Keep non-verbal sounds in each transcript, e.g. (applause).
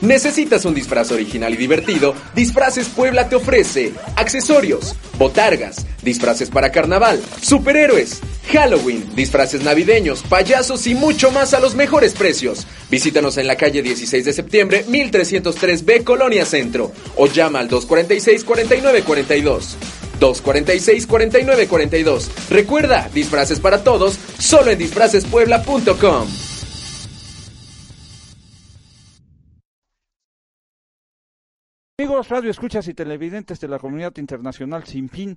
¿Necesitas un disfraz original y divertido? Disfraces Puebla te ofrece accesorios, botargas, disfraces para carnaval, superhéroes, Halloween, disfraces navideños, payasos y mucho más a los mejores precios. Visítanos en la calle 16 de septiembre, 1303B, Colonia Centro, o llama al 246-4942. 246-4942. Recuerda, disfraces para todos, solo en disfracespuebla.com. Amigos, radio escuchas y televidentes de la comunidad internacional sin fin,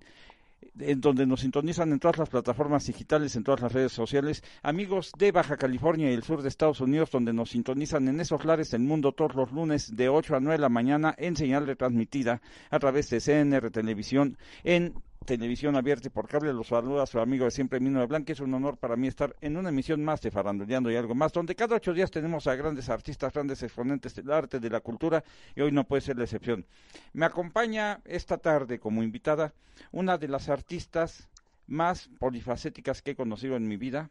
en donde nos sintonizan en todas las plataformas digitales, en todas las redes sociales, amigos de Baja California y el sur de Estados Unidos, donde nos sintonizan en esos lares del mundo todos los lunes de 8 a 9 de la mañana en señal retransmitida a través de CNR Televisión en televisión abierta y por cable. Los saluda su amigo de siempre, Mino de Blanca. Es un honor para mí estar en una emisión más de Faranduleando y algo más, donde cada ocho días tenemos a grandes artistas, grandes exponentes del arte, de la cultura, y hoy no puede ser la excepción. Me acompaña esta tarde como invitada una de las artistas más polifacéticas que he conocido en mi vida.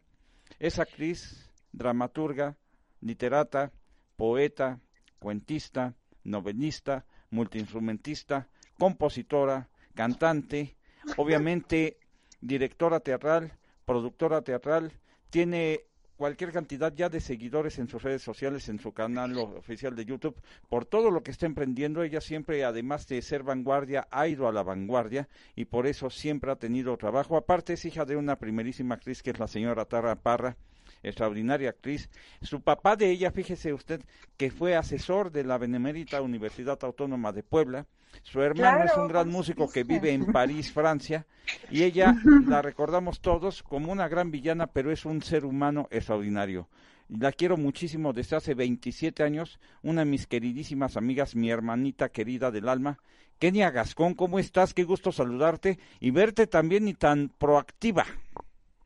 Es actriz, dramaturga, literata, poeta, cuentista, novelista, multiinstrumentista, compositora, cantante, obviamente directora teatral, productora teatral, tiene cualquier cantidad ya de seguidores en sus redes sociales, en su canal oficial de YouTube, por todo lo que está emprendiendo. Ella siempre, además de ser vanguardia, ha ido a la vanguardia y por eso siempre ha tenido trabajo. Aparte es hija de una primerísima actriz que es la señora Tara Parra, extraordinaria actriz. Su papá de ella, fíjese usted, que fue asesor de la Benemérita Universidad Autónoma de Puebla. Su hermano es un gran músico que vive en París, Francia, y ella la recordamos todos como una gran villana, pero es un ser humano extraordinario. La quiero muchísimo desde hace 27 años, una de mis queridísimas amigas, mi hermanita querida del alma. Kenia Gascón, ¿cómo estás? Qué gusto saludarte y verte también y tan proactiva.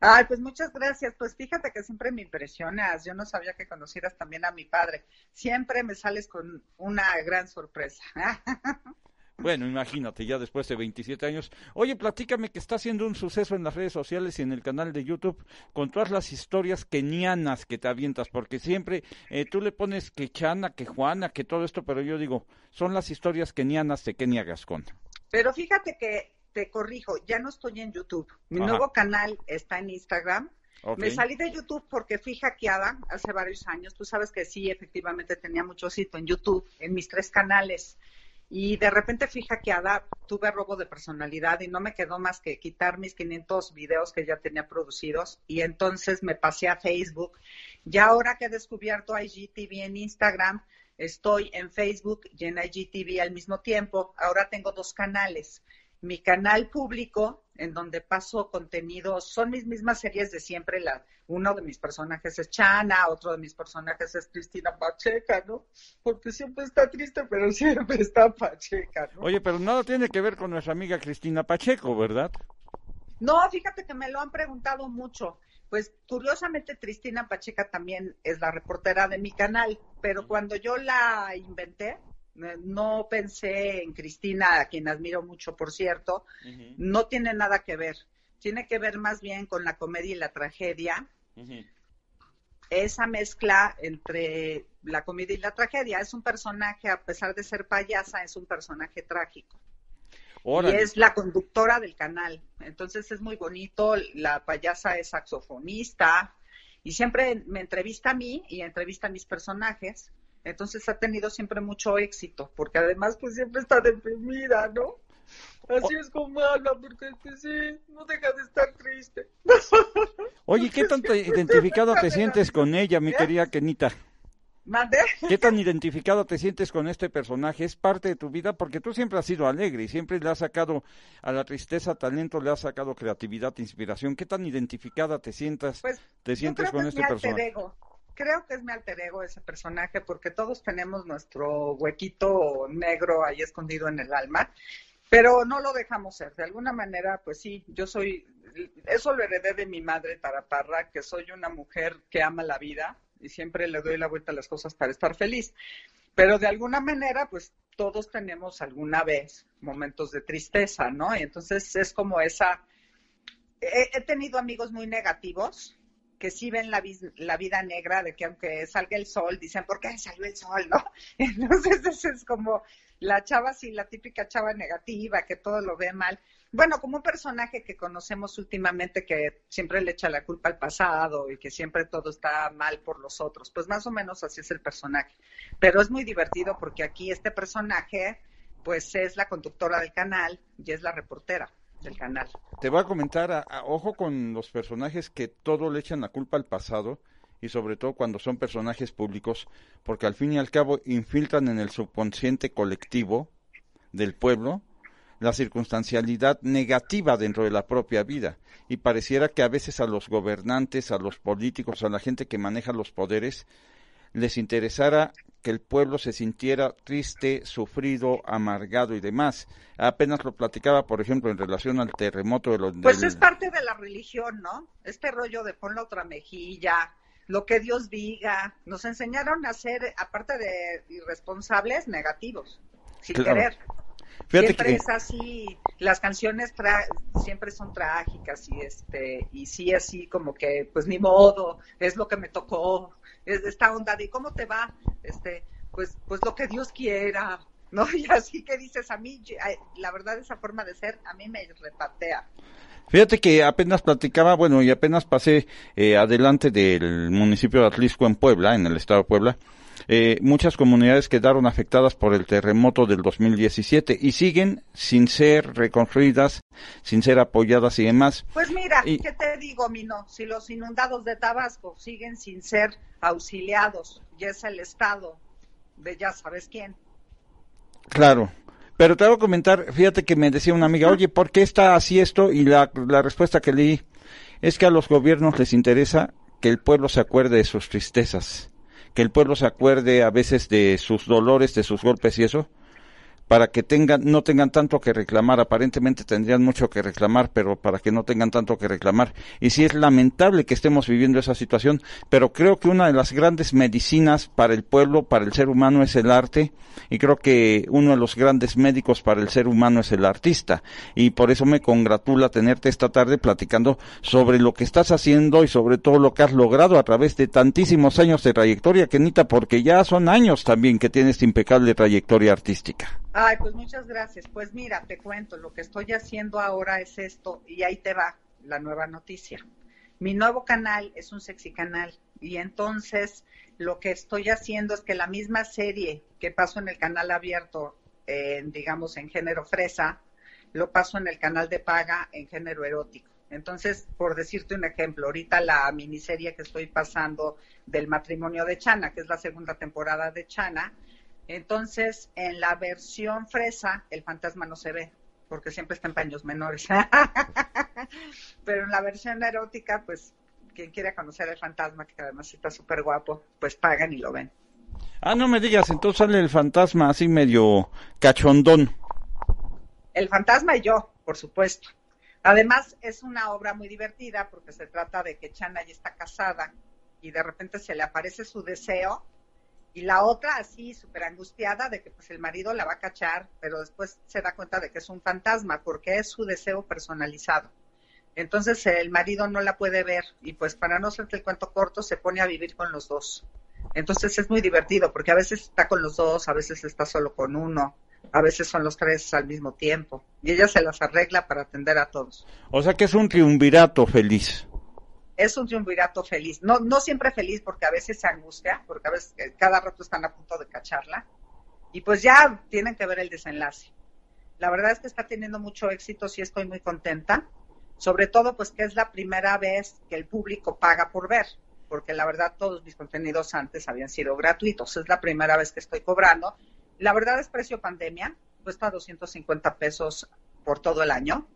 Ay, pues muchas gracias. Pues fíjate que siempre me impresionas. Yo no sabía que conocieras también a mi padre. Siempre me sales con una gran sorpresa. (laughs) Bueno, imagínate, ya después de 27 años. Oye, platícame que está haciendo un suceso en las redes sociales y en el canal de YouTube con todas las historias kenianas que te avientas, porque siempre eh, tú le pones que Chana, que Juana, que todo esto, pero yo digo, son las historias kenianas de Kenia Gascón. Pero fíjate que te corrijo, ya no estoy en YouTube. Mi nuevo canal está en Instagram. Me salí de YouTube porque fui hackeada hace varios años. Tú sabes que sí, efectivamente tenía mucho sitio en YouTube, en mis tres canales. Y de repente fui hackeada, tuve robo de personalidad y no me quedó más que quitar mis 500 videos que ya tenía producidos. Y entonces me pasé a Facebook. Y ahora que he descubierto IGTV en Instagram, estoy en Facebook y en IGTV al mismo tiempo. Ahora tengo dos canales mi canal público, en donde paso contenido, son mis mismas series de siempre. La, uno de mis personajes es Chana, otro de mis personajes es Cristina Pacheca, ¿no? Porque siempre está triste, pero (laughs) siempre está Pacheca, ¿no? Oye, pero nada tiene que ver con nuestra amiga Cristina Pacheco, ¿verdad? No, fíjate que me lo han preguntado mucho. Pues curiosamente Cristina Pacheca también es la reportera de mi canal, pero cuando yo la inventé, no pensé en Cristina, a quien admiro mucho, por cierto, no tiene nada que ver. Tiene que ver más bien con la comedia y la tragedia. Esa mezcla entre la comedia y la tragedia. Es un personaje, a pesar de ser payasa, es un personaje trágico. Y es la conductora del canal. Entonces es muy bonito. La payasa es saxofonista. Y siempre me entrevista a mí y entrevista a mis personajes entonces ha tenido siempre mucho éxito, porque además pues siempre está deprimida, ¿no? Así es como habla, porque pues, sí, no deja de estar triste. (laughs) Oye, ¿qué tanto identificado te sientes con ella, mi querida Kenita? ¿Mande? ¿Qué tan (laughs) identificado te sientes con este personaje? ¿Es parte de tu vida? Porque tú siempre has sido alegre y siempre le has sacado a la tristeza talento, le has sacado creatividad, inspiración. ¿Qué tan identificada te sientas, pues, te sientes con este personaje? Creo que es mi alter ego ese personaje porque todos tenemos nuestro huequito negro ahí escondido en el alma, pero no lo dejamos ser. De alguna manera, pues sí, yo soy, eso lo heredé de mi madre Taraparra, que soy una mujer que ama la vida y siempre le doy la vuelta a las cosas para estar feliz. Pero de alguna manera, pues todos tenemos alguna vez momentos de tristeza, ¿no? Y entonces es como esa... He, tenido amigos muy negativos que sí ven la, la, vida negra de que aunque salga el sol, dicen, ¿por qué salió el sol? ¿no? (laughs) Entonces es como la chava, sí, la típica chava negativa, que todo lo ve mal. Bueno, como un personaje que conocemos últimamente que siempre le echa la culpa al pasado y que siempre todo está mal por los otros, pues más o menos así es el personaje. Pero es muy divertido porque aquí este personaje, pues es la conductora del canal y es la reportera Te voy a comentar, ojo con los personajes que todo le echan la culpa al pasado y sobre todo cuando son personajes públicos, porque al fin y al cabo infiltran en el subconsciente colectivo del pueblo la circunstancialidad negativa dentro de la propia vida. Y pareciera que a veces a los gobernantes, a los políticos, a la gente que maneja los poderes, les interesara que el pueblo se sintiera triste, sufrido, amargado y demás. Apenas lo platicaba, por ejemplo, en relación al terremoto de los... Pues es parte de la religión, ¿no? Este rollo de pon la otra mejilla, lo que Dios diga. Nos enseñaron a ser, aparte de irresponsables, negativos, sin querer siempre es así, las canciones siempre son trágicas y este y sí así como que pues ni modo, es lo que me tocó, esta onda de cómo te va, este pues pues lo que Dios quiera, ¿no? (laughs) Y así que dices a mí la verdad esa forma de ser a mí me repatea. Fíjate que apenas platicaba, bueno, y apenas pasé eh, adelante del municipio de Atlisco en Puebla, en el estado de Puebla, eh, muchas comunidades quedaron afectadas por el terremoto del 2017 y siguen sin ser reconstruidas, sin ser apoyadas y demás. Pues mira, ¿qué te digo, Mino? Si los inundados de Tabasco siguen sin ser auxiliados, y es el Estado de ya sabes quién. Claro. Pero te voy a comentar, fíjate que me decía una amiga, oye, ¿por qué está así esto? Y la, la respuesta que leí es que a los gobiernos les interesa que el pueblo se acuerde de sus tristezas que el pueblo se acuerde a veces de sus dolores, de sus golpes y eso, para que tengan, no tengan tanto que reclamar. Aparentemente tendrían mucho que reclamar, pero para que no tengan tanto que reclamar. Y sí es lamentable que estemos viviendo esa situación, pero creo que una de las grandes medicinas para el pueblo, para el ser humano, es el arte. Y creo que uno de los grandes médicos para el ser humano es el artista. Y por eso me congratula tenerte esta tarde platicando sobre lo que estás haciendo y sobre todo lo que has logrado a través de tantísimos años de trayectoria, Kenita, porque ya son años también que tienes impecable trayectoria artística. Ay, pues muchas gracias. Pues mira, te cuento, lo que estoy haciendo ahora es esto y ahí te va la nueva noticia. Mi nuevo canal es un sexy canal y entonces lo que estoy haciendo es que la misma serie que paso en el canal abierto, digamos en género fresa, lo paso en el canal de paga en género erótico. Entonces, por decirte un ejemplo, ahorita la miniserie que estoy pasando del matrimonio de Chana, que es la segunda temporada de Chana, entonces, en la versión fresa, el fantasma no se ve, porque siempre está en paños menores. (laughs) Pero en la versión erótica, pues, quien quiera conocer al fantasma, que además está súper guapo, pues pagan y lo ven. Ah, no me digas, entonces sale el fantasma así medio cachondón. El fantasma y yo, por supuesto. Además, es una obra muy divertida porque se trata de que Chana ya está casada y de repente se le aparece su deseo y la otra así súper angustiada de que pues el marido la va a cachar, pero después se da cuenta de que es un fantasma porque es su deseo personalizado. Entonces el marido no la puede ver y pues para no hacerte el cuento corto se pone a vivir con los dos. Entonces es muy divertido porque a veces está con los dos, a veces está solo con uno, a veces son los tres al mismo tiempo y ella se las arregla para atender a todos. O sea que es un triunvirato feliz es un triunvirato feliz. No, no siempre feliz porque a veces se angustia, porque a veces eh, cada rato están a punto de cacharla. Y pues ya tienen que ver el desenlace. La verdad es que está teniendo mucho éxito, sí estoy muy contenta. Sobre todo pues que es la primera vez que el público paga por ver, porque la verdad todos mis contenidos antes habían sido gratuitos. Es la primera vez que estoy cobrando. La verdad es precio pandemia, cuesta 250 pesos por todo el año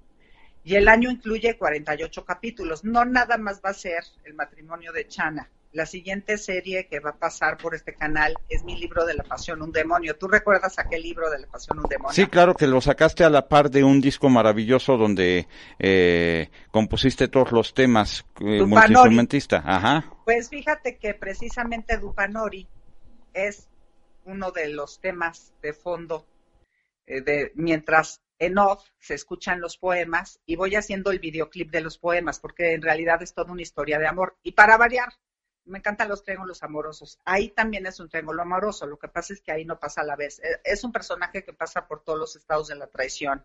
y el año incluye 48 capítulos. No nada más va a ser el matrimonio de Chana. La siguiente serie que va a pasar por este canal es mi libro de la pasión, un demonio. ¿Tú recuerdas aquel libro de la pasión, un demonio? Sí, claro que lo sacaste a la par de un disco maravilloso donde eh, compusiste todos los temas eh, multiinstrumentista. Ajá. Pues fíjate que precisamente Dupanori es uno de los temas de fondo eh, de, mientras en off se escuchan los poemas y voy haciendo el videoclip de los poemas, porque en realidad es toda una historia de amor. Y para variar, me encantan los triángulos amorosos. Ahí también es un triángulo amoroso, lo que pasa es que ahí no pasa a la vez. Eh, es un personaje que pasa por todos los estados de la traición.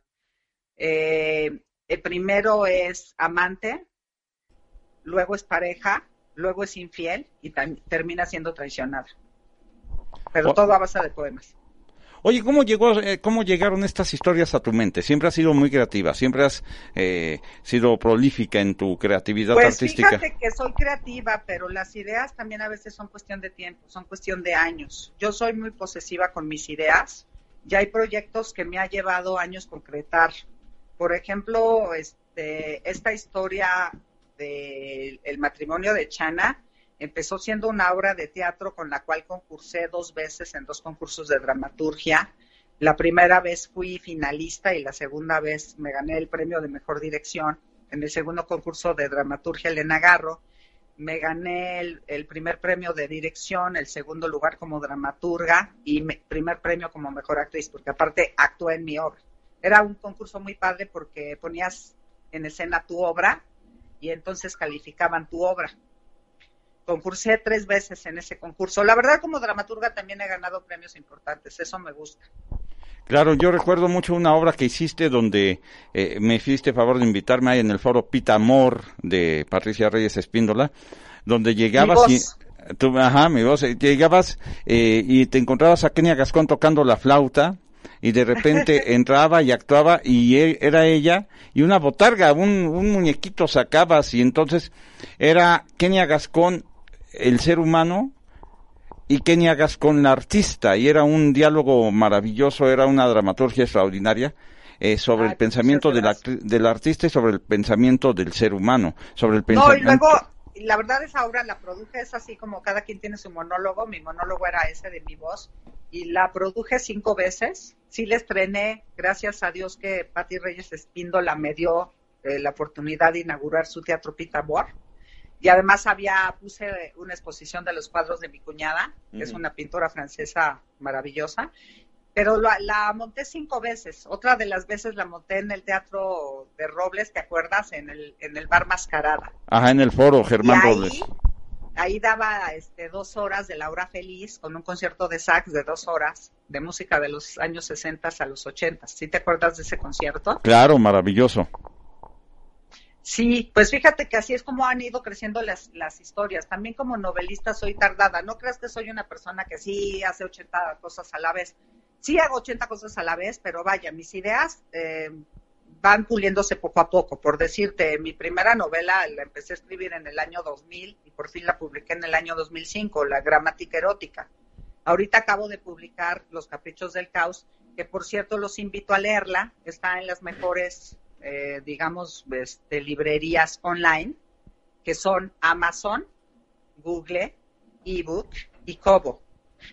Eh, el primero es amante, luego es pareja, luego es infiel y termina siendo traicionada. Pero todo a base de poemas. Oye, ¿cómo, llegó, eh, ¿cómo llegaron estas historias a tu mente? Siempre has sido muy creativa, siempre has eh, sido prolífica en tu creatividad pues artística. Fíjate que soy creativa, pero las ideas también a veces son cuestión de tiempo, son cuestión de años. Yo soy muy posesiva con mis ideas. Ya hay proyectos que me ha llevado años concretar. Por ejemplo, este, esta historia del matrimonio de Chana, Empezó siendo una obra de teatro con la cual concursé dos veces en dos concursos de dramaturgia. La primera vez fui finalista y la segunda vez me gané el premio de mejor dirección. En el segundo concurso de dramaturgia, Elena Garro, me gané el, primer premio de dirección, el segundo lugar como dramaturga y primer premio como mejor actriz, porque aparte actué en mi obra. Era un concurso muy padre porque ponías en escena tu obra y entonces calificaban tu obra concursé tres veces en ese concurso. La verdad, como dramaturga también he ganado premios importantes, eso me gusta. Claro, yo recuerdo mucho una obra que hiciste donde eh, me hiciste favor de invitarme ahí en el foro Pita Amor de Patricia Reyes Espíndola, donde llegabas y tú, ajá, mi voz, eh, llegabas eh, y te encontrabas a Kenia Gascón tocando la flauta y de repente (laughs) entraba y actuaba y e, era ella y una botarga, un, un muñequito sacabas y entonces era Kenia Gascón el ser humano y Kenia Gascón la artista y era un diálogo maravilloso, era una dramaturgia extraordinaria eh, sobre el pensamiento del, del, artista y sobre el pensamiento del ser humano, sobre el pensamiento. No, y luego, la verdad esa obra la produje, es así como cada quien tiene su monólogo, mi monólogo era ese de mi voz y la produje cinco veces, sí la estrené, gracias a Dios que Patti Reyes Espíndola me dio eh, la oportunidad de inaugurar su teatro Pita Boar y además había, puse una exposición de los cuadros de mi cuñada, que es una pintora francesa maravillosa, pero la, monté cinco veces. Otra de las veces la monté en el Teatro de Robles, ¿te acuerdas? En el, en el bar Mascarada. Ajá, en el foro Germán Robles. Ahí daba este, dos horas de La Hora Feliz con un concierto de sax de dos horas de música de los años 60 a los 80. ¿Sí te acuerdas de ese concierto? Claro, maravilloso. Sí, pues fíjate que así es como han ido creciendo las, las historias. También como novelista soy tardada. No creas que soy una persona que sí hace 80 cosas a la vez. Sí hago 80 cosas a la vez, pero vaya, mis ideas eh, van puliéndose poco a poco. Por decirte, mi primera novela la empecé a escribir en el año 2000 y por fin la publiqué en el año 2005, La gramática erótica. Ahorita acabo de publicar Los caprichos del caos, que por cierto los invito a leerla. Está en las mejores eh, digamos, este, librerías online, que son Amazon, Google, ebook y Kobo.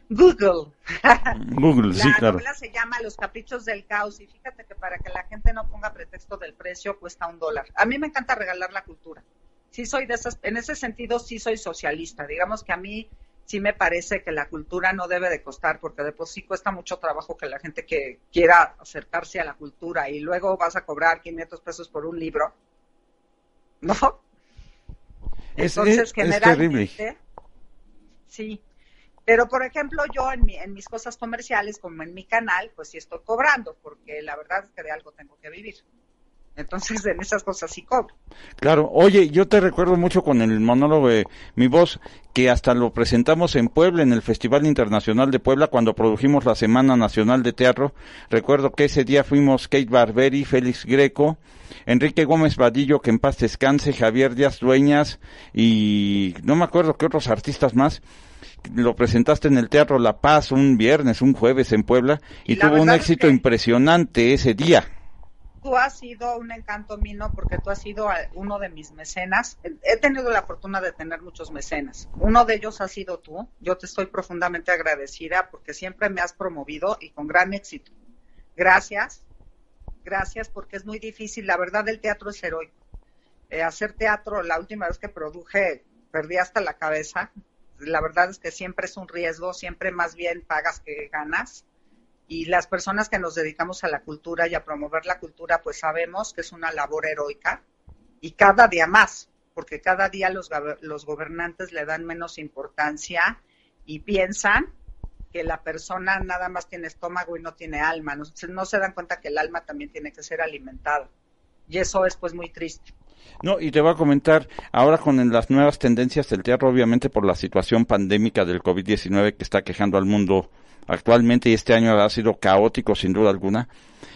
Google. (laughs) Google, sí, claro. La novela se llama Los Caprichos del Caos y fíjate que para que la gente no ponga pretexto del precio cuesta un dólar. A mí me encanta regalar la cultura. Sí soy de esas, en ese sentido sí soy socialista. Digamos que a mí sí me parece que la cultura no debe de costar, porque de por sí cuesta mucho trabajo que la gente que quiera acercarse a la cultura y luego vas a cobrar 500 pesos por un libro, ¿no? Entonces, generalmente, sí. Pero, por ejemplo, yo en, en mis cosas comerciales, como en mi canal, pues sí estoy cobrando, porque la verdad es que de algo tengo que vivir. Entonces, en esas cosas sí cobro. Claro, oye, yo te recuerdo mucho con el monólogo de Mi Voz, que hasta lo presentamos en Puebla, en el Festival Internacional de Puebla, cuando produjimos la Semana Nacional de Teatro. Recuerdo que ese día fuimos Kate Barberi, Félix Greco, Enrique Gómez Vadillo, que en paz descanse, Javier Díaz Dueñas y no me acuerdo qué otros artistas más lo presentaste en el Teatro La Paz un viernes, un jueves en Puebla y, tuvo un éxito impresionante ese día tú has sido un encanto mío porque tú has sido uno de mis mecenas. He tenido la fortuna de tener muchos mecenas. Uno de ellos ha sido tú. Yo te estoy profundamente agradecida porque siempre me has promovido y con gran éxito. Gracias. Gracias porque es muy difícil. La verdad, el teatro es heroico. Eh, hacer teatro, la última vez que produje, perdí hasta la cabeza. La verdad es que siempre es un riesgo, siempre más bien pagas que ganas y las personas que nos dedicamos a la cultura y a promover la cultura, pues sabemos que es una labor heroica y cada día más, porque cada día los, los gobernantes le dan menos importancia y piensan que la persona nada más tiene estómago y no tiene alma. No, no se dan cuenta que el alma también tiene que ser alimentada. Y eso es pues muy triste. No, y te voy a comentar, ahora con las nuevas tendencias del teatro, obviamente por la situación pandémica del COVID-19 que está quejando al mundo actualmente y este año ha sido caótico sin duda alguna.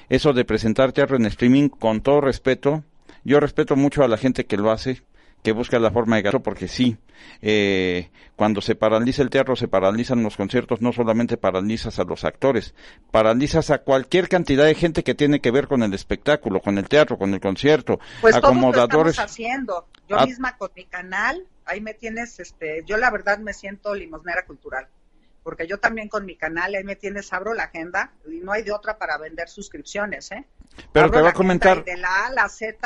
Eso de presentar teatro en streaming, con todo respeto, yo respeto mucho a la gente que lo hace, que busca la forma de gasto, porque sí, eh, cuando se paraliza el teatro, se paralizan los conciertos, no solamente paralizas a los actores, paralizas a cualquier cantidad de gente que tiene que ver con el espectáculo, con el teatro, con el concierto, pues acomodadores. haciendo. Yo misma con mi canal, ahí me tienes, este, yo la verdad me siento limosnera cultural porque yo también con mi canal, ahí me tienes, abro la agenda y no hay de otra para vender suscripciones, ¿eh? Pero te voy a comentar. De la A a la Z,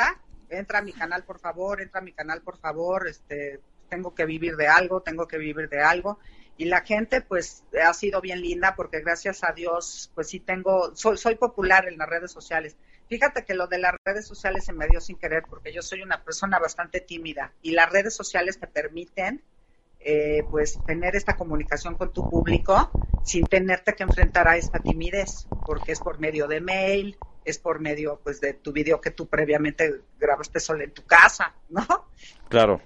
entra a mi canal, por favor, entra a mi canal, por favor, este, tengo que vivir de algo, tengo que vivir de algo. Y la gente, pues, ha sido bien linda porque gracias a Dios, pues sí tengo, soy, soy popular en las redes sociales. Fíjate que lo de las redes sociales se me dio sin querer porque yo soy una persona bastante tímida y las redes sociales te permiten eh, pues tener esta comunicación con tu público sin tenerte que enfrentar a esta timidez, porque es por medio de mail, es por medio pues de tu video que tú previamente grabaste solo en tu casa, ¿no? Claro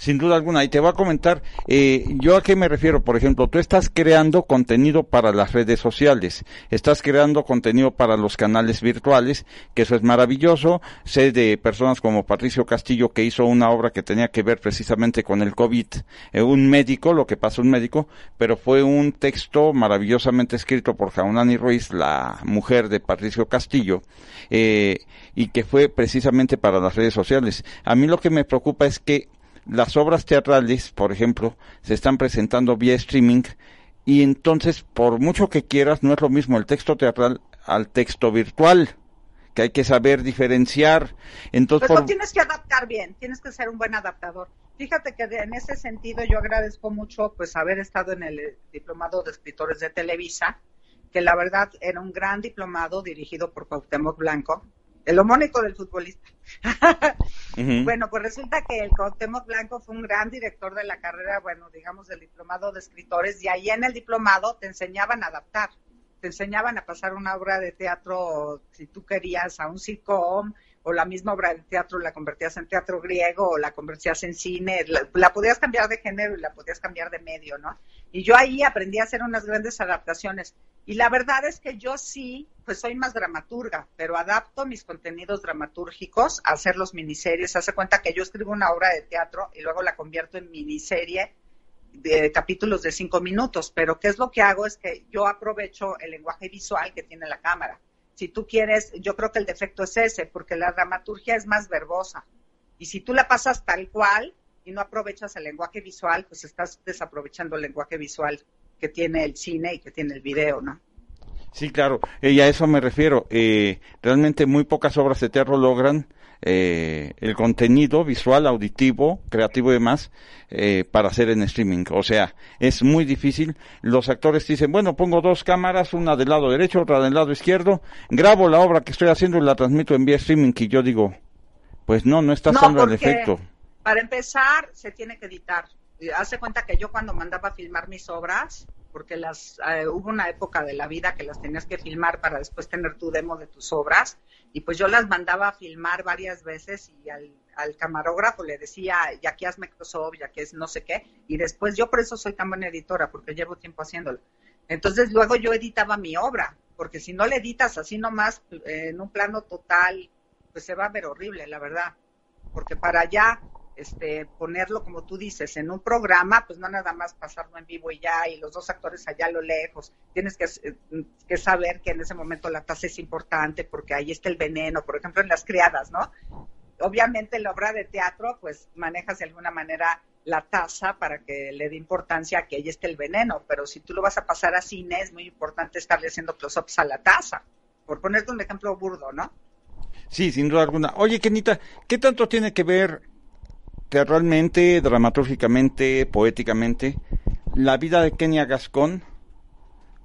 sin duda alguna. Y te voy a comentar, eh, yo a qué me refiero, por ejemplo, tú estás creando contenido para las redes sociales, estás creando contenido para los canales virtuales, que eso es maravilloso. Sé de personas como Patricio Castillo que hizo una obra que tenía que ver precisamente con el COVID, eh, un médico, lo que pasó un médico, pero fue un texto maravillosamente escrito por Jaunani Ruiz, la mujer de Patricio Castillo, eh, y que fue precisamente para las redes sociales. A mí lo que me preocupa es que las obras teatrales, por ejemplo, se están presentando vía streaming y entonces, por mucho que quieras, no es lo mismo el texto teatral al texto virtual, que hay que saber diferenciar. Entonces, Pero tienes que adaptar bien, tienes que ser un buen adaptador. Fíjate que en ese sentido yo agradezco mucho pues haber estado en el diplomado de escritores de Televisa, que la verdad era un gran diplomado dirigido por Cuauhtémoc Blanco, el homónico del futbolista. Bueno, pues resulta que el Cuauhtémoc Blanco fue un gran director de la carrera, bueno, digamos, del diplomado de escritores, y ahí en el diplomado te enseñaban a adaptar, te enseñaban a pasar una obra de teatro, si tú querías, a un sitcom, o la misma obra de teatro la convertías en teatro griego, o la convertías en cine, la, la podías cambiar de género y la podías cambiar de medio, ¿no? Y yo ahí aprendí a hacer unas grandes adaptaciones. Y la verdad es que yo sí, pues soy más dramaturga, pero adapto mis contenidos dramatúrgicos a hacer los miniseries. Hace cuenta que yo escribo una obra de teatro y luego la convierto en miniserie de capítulos de cinco minutos. Pero ¿qué es lo que hago? Es que yo aprovecho el lenguaje visual que tiene la cámara. Si tú quieres, yo creo que el defecto es ese, porque la dramaturgia es más verbosa. Y si tú la pasas tal cual, y no aprovechas el lenguaje visual, pues estás desaprovechando el lenguaje visual que tiene el cine y que tiene el video, ¿no? Sí, claro, y a eso me refiero. Eh, realmente muy pocas obras de teatro logran eh, el contenido visual, auditivo, creativo y demás eh, para hacer en streaming. O sea, es muy difícil. Los actores dicen, bueno, pongo dos cámaras, una del lado derecho, otra del lado izquierdo, grabo la obra que estoy haciendo y la transmito en vía streaming y yo digo, pues no, no está dando el efecto. Para empezar, se tiene que editar. Hace cuenta que yo cuando mandaba a filmar mis obras, porque las eh, hubo una época de la vida que las tenías que filmar para después tener tu demo de tus obras, y pues yo las mandaba a filmar varias veces y al, camarógrafo le decía, ya que hazme Microsoft, ya que es no sé qué, y después yo por eso soy tan buena editora, porque llevo tiempo haciéndolo. Entonces luego yo editaba mi obra, porque si no le editas así nomás eh, en un plano total, pues se va a ver horrible, la verdad. Porque para allá este, ponerlo, como tú dices, en un programa, pues no nada más pasarlo en vivo y ya, y los dos actores allá a lo lejos. Tienes que, que saber que en ese momento la tasa es importante porque ahí está el veneno, por ejemplo, en las criadas, ¿no? Obviamente en la obra de teatro, pues manejas de alguna manera la tasa para que le dé importancia a que ahí esté el veneno, pero si tú lo vas a pasar a cine, es muy importante estarle haciendo close-ups a la tasa, por ponerte un ejemplo burdo, ¿no? Sí, sin duda alguna. Oye, Kenita, ¿qué tanto tiene que ver teatralmente, dramatúrgicamente, poéticamente, la vida de Kenia Gascón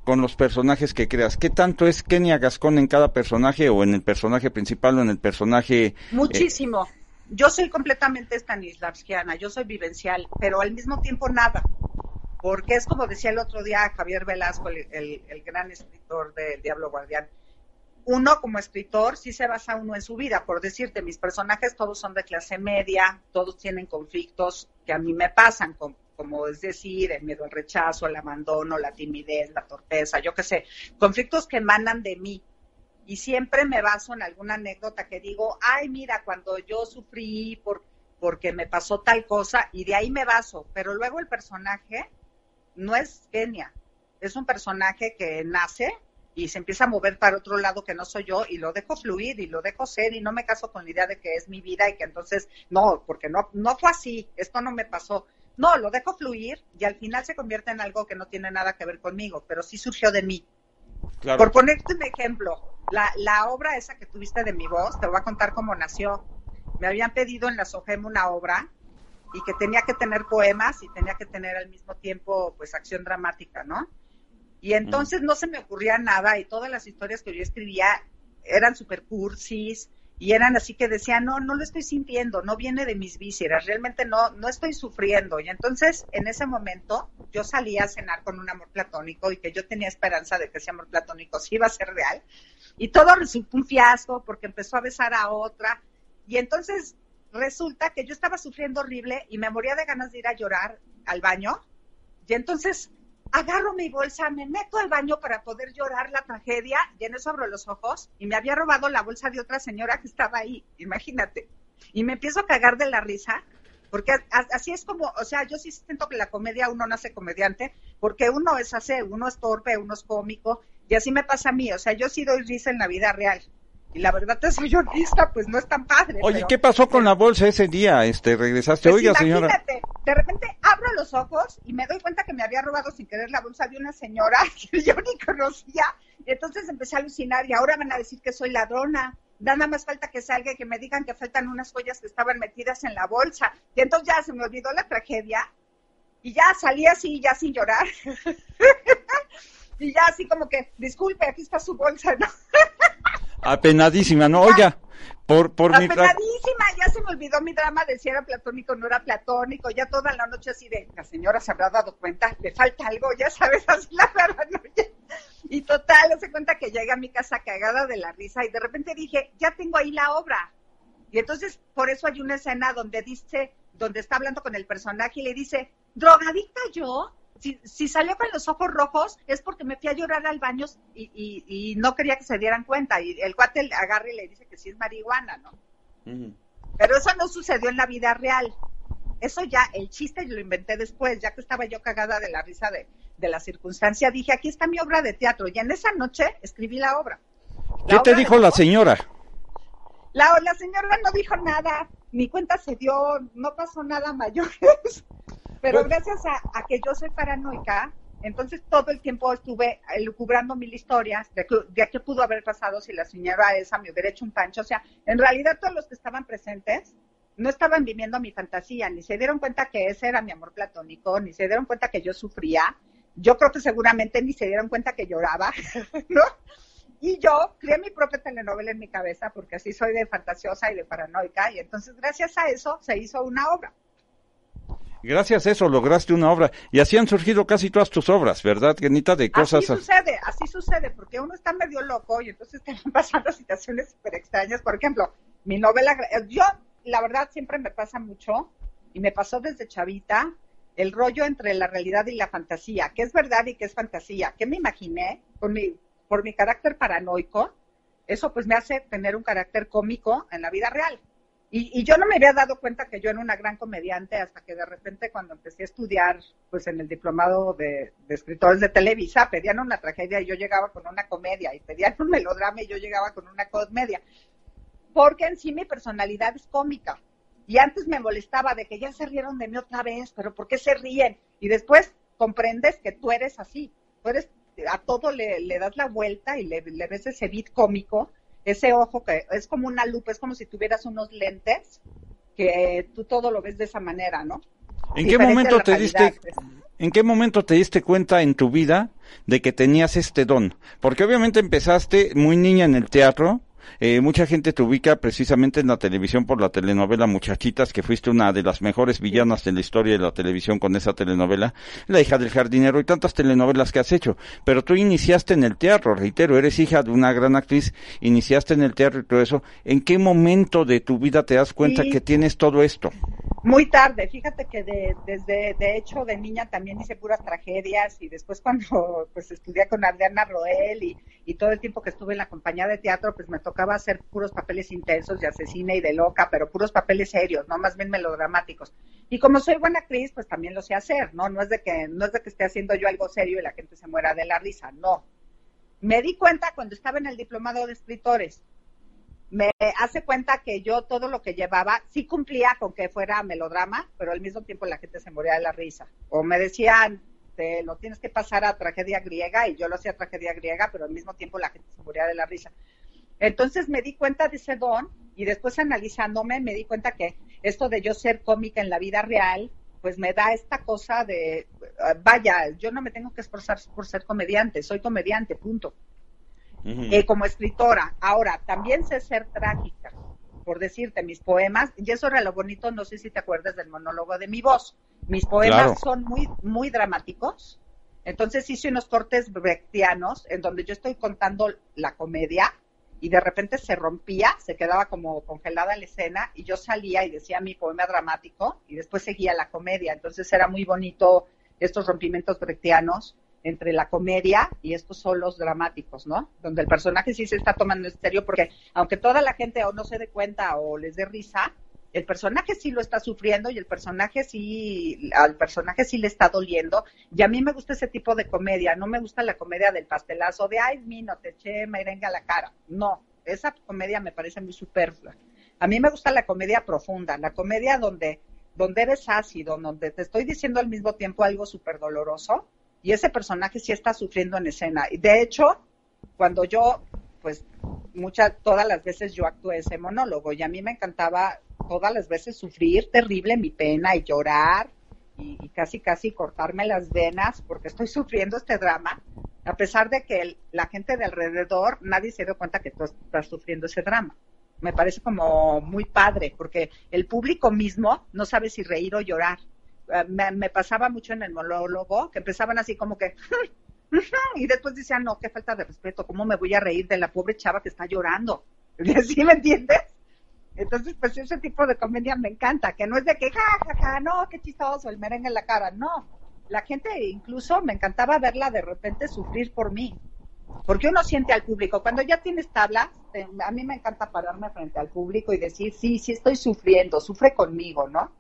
con los personajes que creas. ¿Qué tanto es Kenia Gascón en cada personaje o en el personaje principal o en el personaje? Eh, Muchísimo. Yo soy completamente stanislavskiana, yo soy vivencial, pero al mismo tiempo nada. Porque es como decía el otro día Javier Velasco, el, el gran escritor de Diablo Guardián, uno como escritor sí se basa uno en su vida. Por decirte, mis personajes todos son de clase media, todos tienen conflictos que a mí me pasan, como, es decir, el miedo al rechazo, el abandono, la timidez, la torpeza, yo qué sé, conflictos que emanan de mí. Y siempre me baso en alguna anécdota que digo, ay, mira, cuando yo sufrí por, porque me pasó tal cosa, y de ahí me baso. Pero luego el personaje no es genia, es un personaje que nace y se empieza a mover para otro lado que no soy yo y lo dejo fluir y lo dejo ser y no me caso con la idea de que es mi vida y que entonces no, porque no, no fue así, esto no me pasó. No, lo dejo fluir y al final se convierte en algo que no tiene nada que ver conmigo, pero sí surgió de mí. Por ponerte un ejemplo, la, la obra esa que tuviste de mi voz, te voy a contar cómo nació. Me habían pedido en la SOGEM una obra y que tenía que tener poemas y tenía que tener al mismo tiempo pues acción dramática, ¿no? Y entonces no se me ocurría nada y todas las historias que yo escribía eran super cursis y eran así que decía, no, no lo estoy sintiendo, no viene de mis vísceras, realmente no, no estoy sufriendo. Y entonces en ese momento yo salía a cenar con un amor platónico y que yo tenía esperanza de que ese amor platónico sí iba a ser real. Y todo resultó un fiasco porque empezó a besar a otra. Y entonces resulta que yo estaba sufriendo horrible y me moría de ganas de ir a llorar al baño. Y entonces agarro mi bolsa, me meto al baño para poder llorar la tragedia y en eso abro los ojos y me había robado la bolsa de otra señora que estaba ahí, imagínate. Y me empiezo a cagar de la risa, porque así es como, o sea, yo sí siento que la comedia uno nace comediante, porque uno es así, uno es torpe, uno es cómico, y así me pasa a mí, o sea, yo sí doy risa en la vida real y la verdad te soy honesta, pues no es tan padre. Oye, ¿qué pasó con la bolsa ese día? Este, regresaste, pues oiga señora. De repente abro los ojos y me doy cuenta que me había robado sin querer la bolsa de una señora (laughs) que yo ni conocía. Y entonces empecé a alucinar y ahora van a decir que soy ladrona. Nada más falta que salga y que me digan que faltan unas joyas que estaban metidas en la bolsa. Y entonces ya se me olvidó la tragedia y ya salí así, ya sin llorar. (laughs) y ya así como que, disculpe, aquí está su bolsa, ¿no? (laughs) Apenadísima, ¿no? Oiga, por, por mi... Apenadísima, ya se me olvidó mi drama de si era platónico no era platónico, ya toda la noche así de, la señora se habrá dado cuenta, le falta algo, ya sabes, (laughs) así la paranoia. Y total, hace cuenta que llega a mi casa cagada de la risa y de repente dije, ya tengo ahí la obra. Y entonces, por eso hay una escena donde dice, donde está hablando con el personaje y le dice, drogadicta yo, si, salió con los ojos rojos es porque me fui a llorar al baño y, no quería que se dieran cuenta. Y el cuate agarra y le dice que sí es marihuana, ¿no? Pero eso no sucedió en la vida real. Eso ya, el chiste yo lo inventé después, ya que estaba yo cagada de la risa de, la circunstancia. Dije, aquí está mi obra de teatro. Y en esa noche escribí la obra. ¿Qué te dijo la señora? La, la señora no dijo nada, mi cuenta se dio, no pasó nada mayor. Pero gracias a, que yo soy paranoica, entonces todo el tiempo estuve lucubrando mil historias de, qué pudo haber pasado si la señora esa me hubiera hecho un pancho. O sea, en realidad todos los que estaban presentes no estaban viviendo mi fantasía, ni se dieron cuenta que ese era mi amor platónico, ni se dieron cuenta que yo sufría. Yo creo que seguramente ni se dieron cuenta que lloraba, (laughs) ¿no? Y yo creé mi propia telenovela en mi cabeza porque así soy de fantasiosa y de paranoica y entonces gracias a eso se hizo una obra. Gracias a eso lograste una obra. Y así han surgido casi todas tus obras, ¿verdad, Genita? De cosas. Así sucede, así sucede, porque uno está medio loco y entonces te (laughs) van pasando situaciones súper extrañas. Por ejemplo, mi novela, yo, la verdad, siempre me pasa mucho, y me pasó desde chavita, el rollo entre la realidad y la fantasía, qué es verdad y qué es fantasía. ¿Qué me imaginé por mi, por mi carácter paranoico? Eso pues me hace tener un carácter cómico en la vida real. Y, yo no me había dado cuenta que yo era una gran comediante hasta que de repente cuando empecé a estudiar, pues en el diplomado de, escritores de Televisa, pedían una tragedia y yo llegaba con una comedia, y pedían un melodrama y yo llegaba con una comedia. Porque en sí mi personalidad es cómica. Y antes me molestaba de que ya se rieron de mí otra vez, pero ¿por qué se ríen? Y después comprendes que tú eres así. Tú eres, a todo le, das la vuelta y le, ves ese beat cómico ese ojo que es como una lupa, es como si tuvieras unos lentes que tú todo lo ves de esa manera, ¿no? ¿En qué momento te diste, pues. en qué momento te diste cuenta en tu vida de que tenías este don? Porque obviamente empezaste muy niña en el teatro, eh, mucha gente te ubica precisamente en la televisión por la telenovela Muchachitas, que fuiste una de las mejores villanas de la historia de la televisión con esa telenovela, La hija del jardinero y tantas telenovelas que has hecho. Pero tú iniciaste en el teatro, reitero, eres hija de una gran actriz, iniciaste en el teatro y todo eso. ¿En qué momento de tu vida te das cuenta que tienes todo esto? Muy tarde, fíjate que de, desde, de hecho, de niña también hice puras tragedias y después cuando pues estudié con Adriana Roel y, y todo el tiempo que estuve en la compañía de teatro, pues me tocaba hacer puros papeles intensos de asesina y de loca, pero puros papeles serios, no más bien melodramáticos. Y como soy buena actriz, pues también lo sé hacer, ¿no? No es de que, no es de que esté haciendo yo algo serio y la gente se muera de la risa, no. Me di cuenta cuando estaba en el diplomado de escritores me hace cuenta que yo todo lo que llevaba sí cumplía con que fuera melodrama, pero al mismo tiempo la gente se moría de la risa. O me decían, te lo tienes que pasar a tragedia griega y yo lo hacía tragedia griega, pero al mismo tiempo la gente se moría de la risa. Entonces me di cuenta de ese don y después analizándome me di cuenta que esto de yo ser cómica en la vida real, pues me da esta cosa de, vaya, yo no me tengo que esforzar por ser comediante, soy comediante, punto. Eh, como escritora. Ahora, también sé ser trágica, por decirte, mis poemas, y eso era lo bonito, no sé si te acuerdas del monólogo de mi voz. Mis poemas son muy, muy dramáticos. Entonces hice unos cortes brechtianos en donde yo estoy contando la comedia y de repente se rompía, se quedaba como congelada la escena y yo salía y decía mi poema dramático y después seguía la comedia. Entonces era muy bonito estos rompimientos brechtianos entre la comedia y estos solos dramáticos, ¿no? Donde el personaje sí se está tomando en serio porque aunque toda la gente o no se dé cuenta o les dé risa, el personaje sí lo está sufriendo y el personaje sí, al personaje sí le está doliendo. Y a mí me gusta ese tipo de comedia, no me gusta la comedia del pastelazo de, ay, no te eché merengue a la cara. No, esa comedia me parece muy superflua. A mí me gusta la comedia profunda, la comedia donde, donde eres ácido, donde te estoy diciendo al mismo tiempo algo súper doloroso y ese personaje sí está sufriendo en escena. Y de hecho, cuando yo, pues, muchas, todas las veces yo actué ese monólogo y a mí me encantaba todas las veces sufrir terrible mi pena y llorar y, casi, casi cortarme las venas porque estoy sufriendo este drama, a pesar de que la gente de alrededor, nadie se dio cuenta que tú estás sufriendo ese drama. Me parece como muy padre porque el público mismo no sabe si reír o llorar. Eh, me, pasaba mucho en el monólogo, que empezaban así como que, y después decían, no, qué falta de respeto, ¿cómo me voy a reír de la pobre chava que está llorando? (laughs) ¿Sí me entiendes? Entonces, pues ese tipo de comedia me encanta, que no es de que, ja, ja, ja, no, qué chistoso, el merengue en la cara, no. La gente incluso me encantaba verla de repente sufrir por mí, porque uno siente al público. Cuando ya tienes tablas, a mí me encanta pararme frente al público y decir, sí, sí estoy sufriendo, sufre conmigo, ¿no?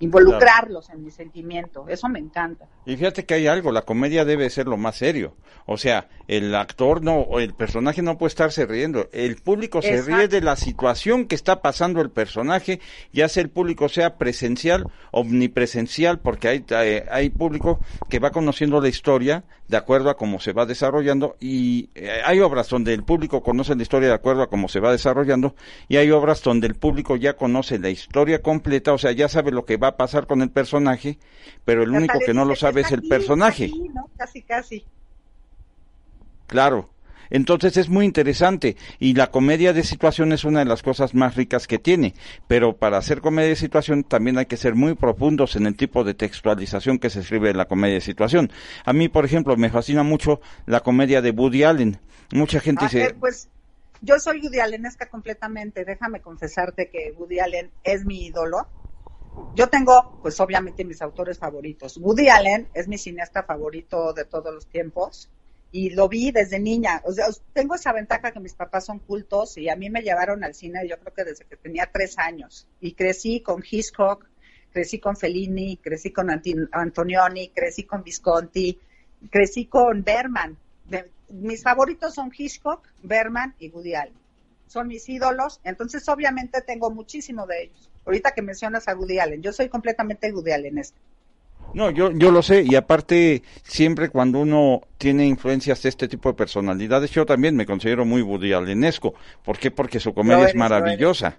Involucrarlos en mi sentimiento, eso me encanta. Y fíjate que hay algo, la comedia debe ser lo más serio, o sea, el actor no, o el personaje no puede estarse riendo, el público se ríe de la situación que está pasando el personaje, ya sea el público sea presencial, omnipresencial, porque hay, hay, público que va conociendo la historia de acuerdo a cómo se va desarrollando y eh, hay obras donde el público conoce la historia de acuerdo a cómo se va desarrollando y hay obras donde el público ya conoce la historia completa, o sea, ya sabe lo que va a pasar con el personaje, pero el único que no lo sabe es el personaje. Casi, casi. Claro. Entonces es muy interesante y la comedia de situación es una de las cosas más ricas que tiene, pero para hacer comedia de situación también hay que ser muy profundos en el tipo de textualización que se escribe en la comedia de situación. A mí, por ejemplo, me fascina mucho la comedia de Woody Allen. Mucha gente dice... Eh, pues yo soy Woody Allenesca completamente, déjame confesarte que Woody Allen es mi ídolo yo tengo, pues obviamente, mis autores favoritos. Woody Allen es mi cineasta favorito de todos los tiempos y lo vi desde niña. O sea, tengo esa ventaja que mis papás son cultos y a mí me llevaron al cine, yo creo que desde que tenía tres años. Y crecí con Hitchcock, crecí con Fellini, crecí con Antonioni, crecí con Visconti, crecí con Berman. mis favoritos son Hitchcock, Berman y Woody Allen. Son mis ídolos, entonces obviamente tengo muchísimo de ellos. Ahorita que mencionas a Woody Allen, yo soy completamente Woody Allen esto. No, yo, yo lo sé, y aparte, siempre cuando uno tiene influencias de este tipo de personalidades, yo también me considero muy Woody Allenesco. ¿Por qué? Porque su comedia es maravillosa.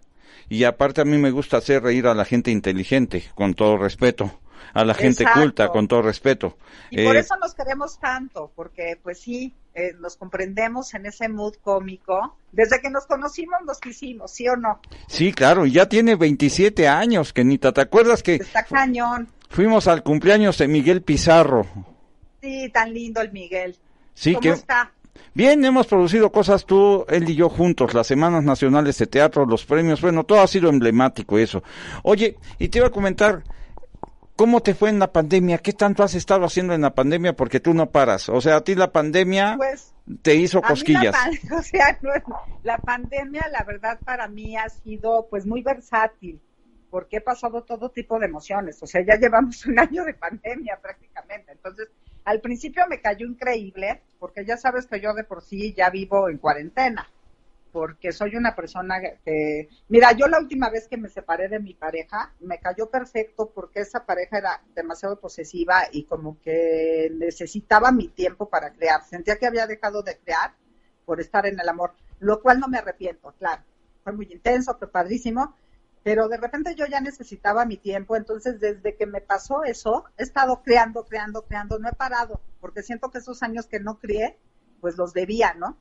Y aparte a mí me gusta hacer reír a la gente inteligente, con todo respeto. a la gente culta, con todo respeto. Y por eh, eso nos queremos tanto, porque pues sí, eh, nos comprendemos en ese mood cómico. Desde que nos conocimos nos quisimos, ¿sí o no? Sí, claro, y ya tiene 27 años, Kenita, ¿te acuerdas que... Está cañón. Fuimos al cumpleaños de Miguel Pizarro. Sí, tan lindo el Miguel. Sí, ¿Cómo está? Bien, hemos producido cosas tú, él y yo juntos, las Semanas Nacionales de Teatro, los premios, bueno, todo ha sido emblemático eso. Oye, y te iba a comentar, ¿cómo te fue en la pandemia? ¿Qué tanto has estado haciendo en la pandemia? Porque tú no paras. O sea, a ti la pandemia pues, te hizo cosquillas. la, (laughs) o sea, la pandemia, la verdad, para mí ha sido pues muy versátil porque he pasado todo tipo de emociones. O sea, ya llevamos un año de pandemia prácticamente. Entonces, al principio me cayó increíble, porque ya sabes que yo de por sí ya vivo en cuarentena, porque soy una persona que, mira, yo la última vez que me separé de mi pareja, me cayó perfecto porque esa pareja era demasiado posesiva y como que necesitaba mi tiempo para crear. Sentía que había dejado de crear por estar en el amor, lo cual no me arrepiento, claro. Fue muy intenso, fue padrísimo, pero de repente yo ya necesitaba mi tiempo, entonces desde que me pasó eso, he estado creando, creando, creando, no he parado, porque siento que esos años que no crié, pues los debía, ¿no?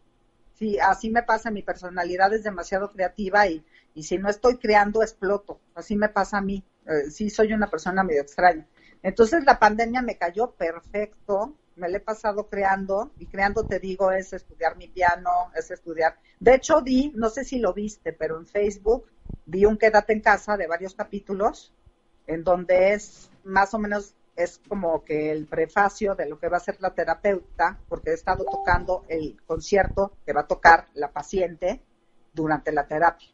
Sí, así me pasa, mi personalidad es demasiado creativa y, y si no estoy creando, exploto, así me pasa a mí, eh, sí soy una persona medio extraña. Entonces la pandemia me cayó perfecto, me la he pasado creando y creando te digo es estudiar mi piano, es estudiar. De hecho di, no sé si lo viste, pero en Facebook vi un Quédate en casa de varios capítulos, en donde es más o menos, es como que el prefacio de lo que va a ser la terapeuta, porque he estado tocando el concierto que va a tocar la paciente durante la terapia.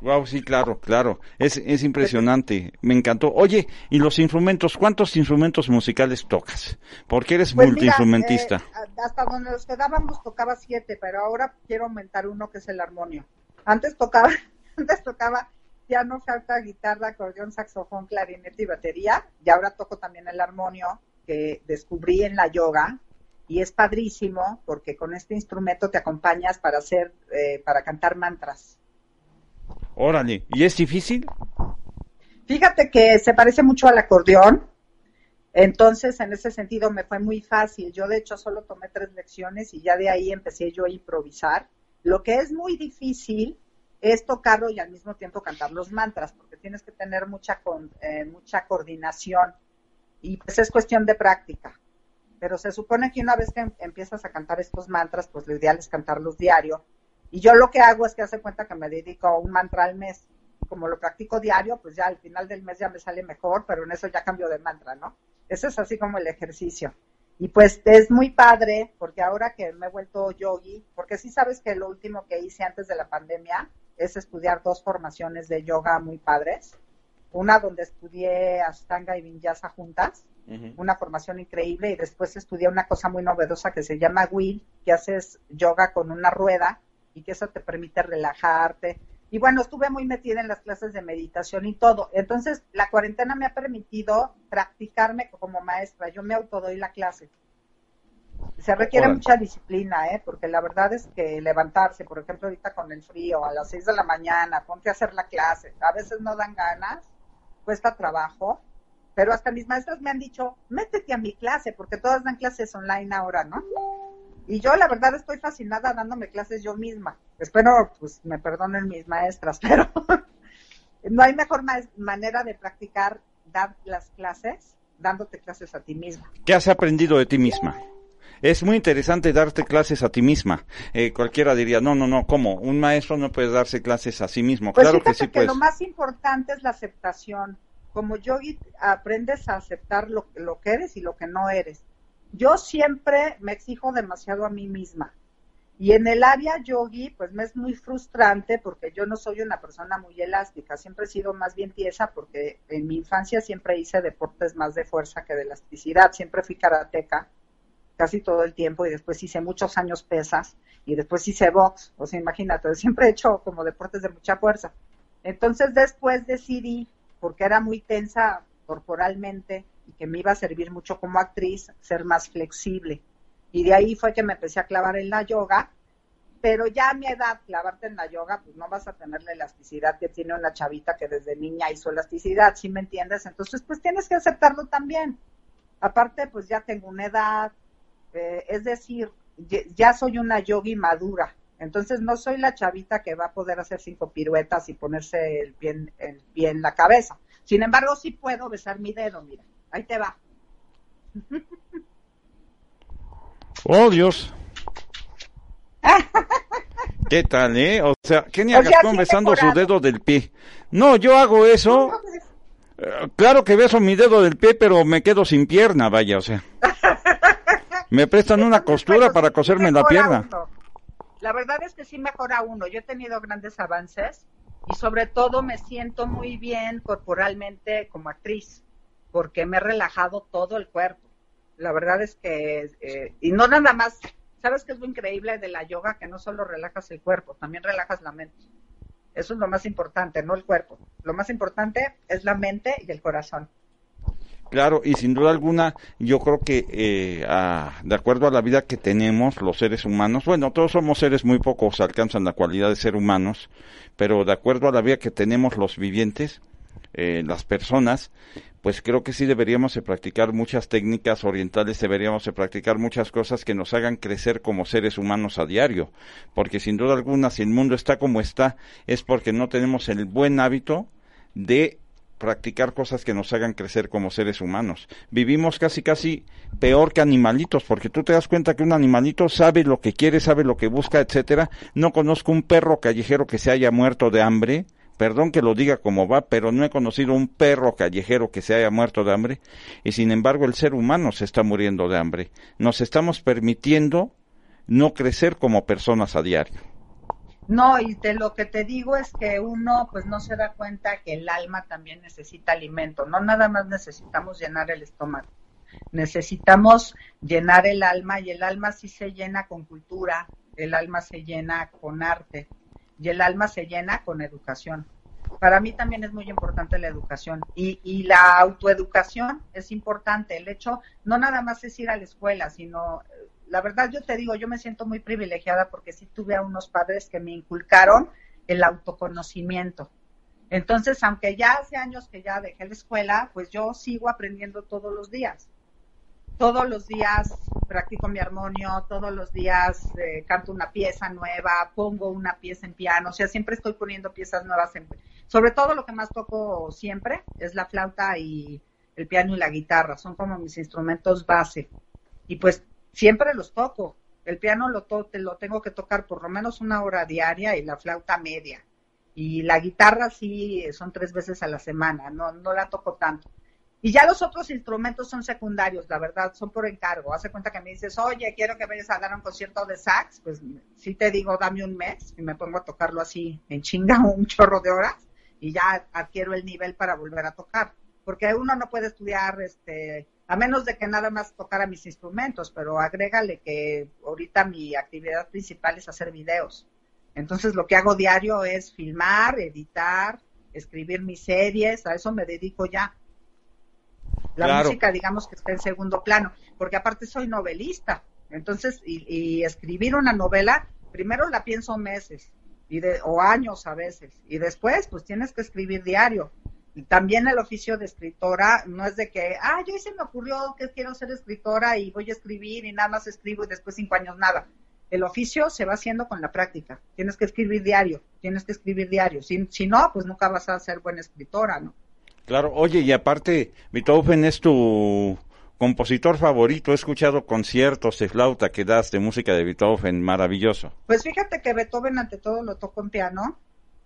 Wow, sí, claro, claro. Es, es impresionante. Me encantó. Oye, ¿y los instrumentos? ¿Cuántos instrumentos musicales tocas? Porque eres pues multiinstrumentista. Eh, hasta donde nos quedábamos tocaba siete, pero ahora quiero aumentar uno que es el armonio. Antes tocaba antes tocaba piano, flauta, guitarra, acordeón, saxofón, clarinete y batería. Y ahora toco también el armonio que descubrí en la yoga. Y es padrísimo porque con este instrumento te acompañas para hacer, eh, para cantar mantras. Órale, ¿y es difícil? Fíjate que se parece mucho al acordeón, entonces en ese sentido me fue muy fácil. Yo de hecho solo tomé tres lecciones y ya de ahí empecé yo a improvisar. Lo que es muy difícil es tocarlo y al mismo tiempo cantar los mantras, porque tienes que tener mucha, con, eh, mucha coordinación y pues es cuestión de práctica. Pero se supone que una vez que em, empiezas a cantar estos mantras, pues lo ideal es cantarlos diario. Y yo lo que hago es que hace cuenta que me dedico a un mantra al mes. Como lo practico diario, pues ya al final del mes ya me sale mejor, pero en eso ya cambio de mantra, ¿no? Eso es así como el ejercicio. Y pues es muy padre, porque ahora que me he vuelto yogi, porque sí sabes que lo último que hice antes de la pandemia es estudiar dos formaciones de yoga muy padres. Una donde estudié Ashtanga y Vinyasa juntas, una formación increíble, y después estudié una cosa muy novedosa que se llama Will, que haces yoga con una rueda y que eso te permite relajarte. Y bueno, estuve muy metida en las clases de meditación y todo. Entonces, la cuarentena me ha permitido practicarme como maestra. Yo me autodoy la clase. Se requiere mucha disciplina, ¿eh? porque la verdad es que levantarse, por ejemplo, ahorita con el frío, a las 6 de la mañana, ponte a hacer la clase, a veces no dan ganas, cuesta trabajo, pero hasta mis maestros me han dicho, métete a mi clase, porque todas dan clases online ahora, ¿no? Y yo la verdad estoy fascinada dándome clases yo misma. Espero, pues, me perdonen mis maestras, (laughs) pero no hay mejor manera de practicar dar las clases dándote clases a ti misma. ¿Qué has aprendido de ti misma? Es muy interesante darte clases a ti misma. Eh, cualquiera diría, no, no, no, ¿cómo? Un maestro no puede darse clases a sí mismo. Pues claro que sí que Lo más importante es la aceptación. Como yogi aprendes a aceptar lo, lo que eres y lo que no eres. Yo siempre me exijo demasiado a mí misma. Y en el área yogi, pues me es muy frustrante porque yo no soy una persona muy elástica, siempre he sido más bien tiesa porque en mi infancia siempre hice deportes más de fuerza que de elasticidad, siempre fui karateca casi todo el tiempo y después hice muchos años pesas y después hice box, o sea, imagínate, (laughs) siempre he hecho como deportes de mucha fuerza. Entonces después decidí, porque era muy tensa corporalmente y que me iba a servir mucho como actriz, ser más flexible. Y de ahí fue que me empecé a clavar en la yoga pero ya a mi edad, clavarte en la yoga, pues no vas a tener la elasticidad que tiene una chavita que desde niña hizo elasticidad, ¿sí me entiendes? Entonces, pues tienes que aceptarlo también. Aparte, pues ya tengo una edad, eh, es decir, ya soy una yogi madura, entonces no soy la chavita que va a poder hacer cinco piruetas y ponerse el pie, el pie en la cabeza. Sin embargo, sí puedo besar mi dedo, mira, ahí te va. (laughs) Oh, (laughs) ¿Qué tal, eh? O sea, Kenia Gastón besando su dedo del pie. No, yo hago eso. Eh, claro que beso mi dedo del pie, pero me quedo sin pierna, vaya, o sea. (laughs) Me prestan una costura para coserme la pierna. La verdad es que sí mejora uno. Yo he tenido grandes avances y sobre todo me siento muy bien corporalmente como actriz, porque me he relajado todo el cuerpo. La verdad es que, eh, y no nada más, ¿sabes qué es lo increíble de la yoga? Que no solo relajas el cuerpo, también relajas la mente. Eso es lo más importante, no el cuerpo. Lo más importante es la mente y el corazón. Claro, y sin duda alguna, yo creo que eh, de acuerdo a la vida que tenemos los seres humanos, bueno, todos somos seres muy pocos alcanzan la cualidad de ser humanos, pero de acuerdo a la vida que tenemos los vivientes, eh, las personas, pues creo que sí deberíamos de practicar muchas técnicas orientales, deberíamos de practicar muchas cosas que nos hagan crecer como seres humanos a diario, porque sin duda alguna, si el mundo está como está, es porque no tenemos el buen hábito de practicar cosas que nos hagan crecer como seres humanos. Vivimos casi casi peor que animalitos, porque tú te das cuenta que un animalito sabe lo que quiere, sabe lo que busca, etcétera. No conozco un perro callejero que se haya muerto de hambre. Perdón que lo diga como va, pero no he conocido un perro callejero que se haya muerto de hambre. Y sin embargo el ser humano se está muriendo de hambre. Nos estamos permitiendo no crecer como personas a diario. No, y de lo que te digo es que uno pues no se da cuenta que el alma también necesita alimento, no nada más necesitamos llenar el estómago, necesitamos llenar el alma y el alma sí se llena con cultura, el alma se llena con arte y el alma se llena con educación. Para mí también es muy importante la educación y, y la autoeducación es importante. El hecho no nada más es ir a la escuela, sino la verdad yo te digo, yo me siento muy privilegiada porque sí tuve a unos padres que me inculcaron el autoconocimiento. Entonces, aunque ya hace años que ya dejé la escuela, pues yo sigo aprendiendo todos los días. Todos los días practico mi armonio, todos los días eh, canto una pieza nueva, pongo una pieza en piano, o sea, siempre estoy poniendo piezas nuevas. En, sobre todo lo que más toco siempre es la flauta y el piano y la guitarra, son como mis instrumentos base. Y pues siempre los toco. El piano lo, to lo tengo que tocar por lo menos una hora diaria y la flauta media. Y la guitarra sí son tres veces a la semana, no, no la toco tanto. Y ya los otros instrumentos son secundarios, la verdad, son por encargo. Hace cuenta que me dices, oye, quiero que vayas a dar un concierto de sax, pues sí te digo, dame un mes y me pongo a tocarlo así en chinga (laughs) un chorro de horas y ya adquiero el nivel para volver a tocar. Porque uno no puede estudiar este a menos de que nada más tocara mis instrumentos, pero agrégale que ahorita mi actividad principal es hacer videos. Entonces lo que hago diario es filmar, editar, escribir mis series, a eso me dedico ya. La música, digamos que está en segundo plano, porque aparte soy novelista. Entonces, y, escribir una novela, primero la pienso meses y de, o años a veces, y después, pues tienes que escribir diario también el oficio de escritora no es de que, ah, yo se me ocurrió que quiero ser escritora y voy a escribir y nada más escribo y después cinco años nada. El oficio se va haciendo con la práctica. Tienes que escribir diario, tienes que escribir diario. Si, si no, pues nunca vas a ser buena escritora, ¿no? Claro, oye, y aparte, Beethoven es tu compositor favorito. He escuchado conciertos de flauta que das de música de Beethoven, maravilloso. Pues fíjate que Beethoven ante todo lo toco en piano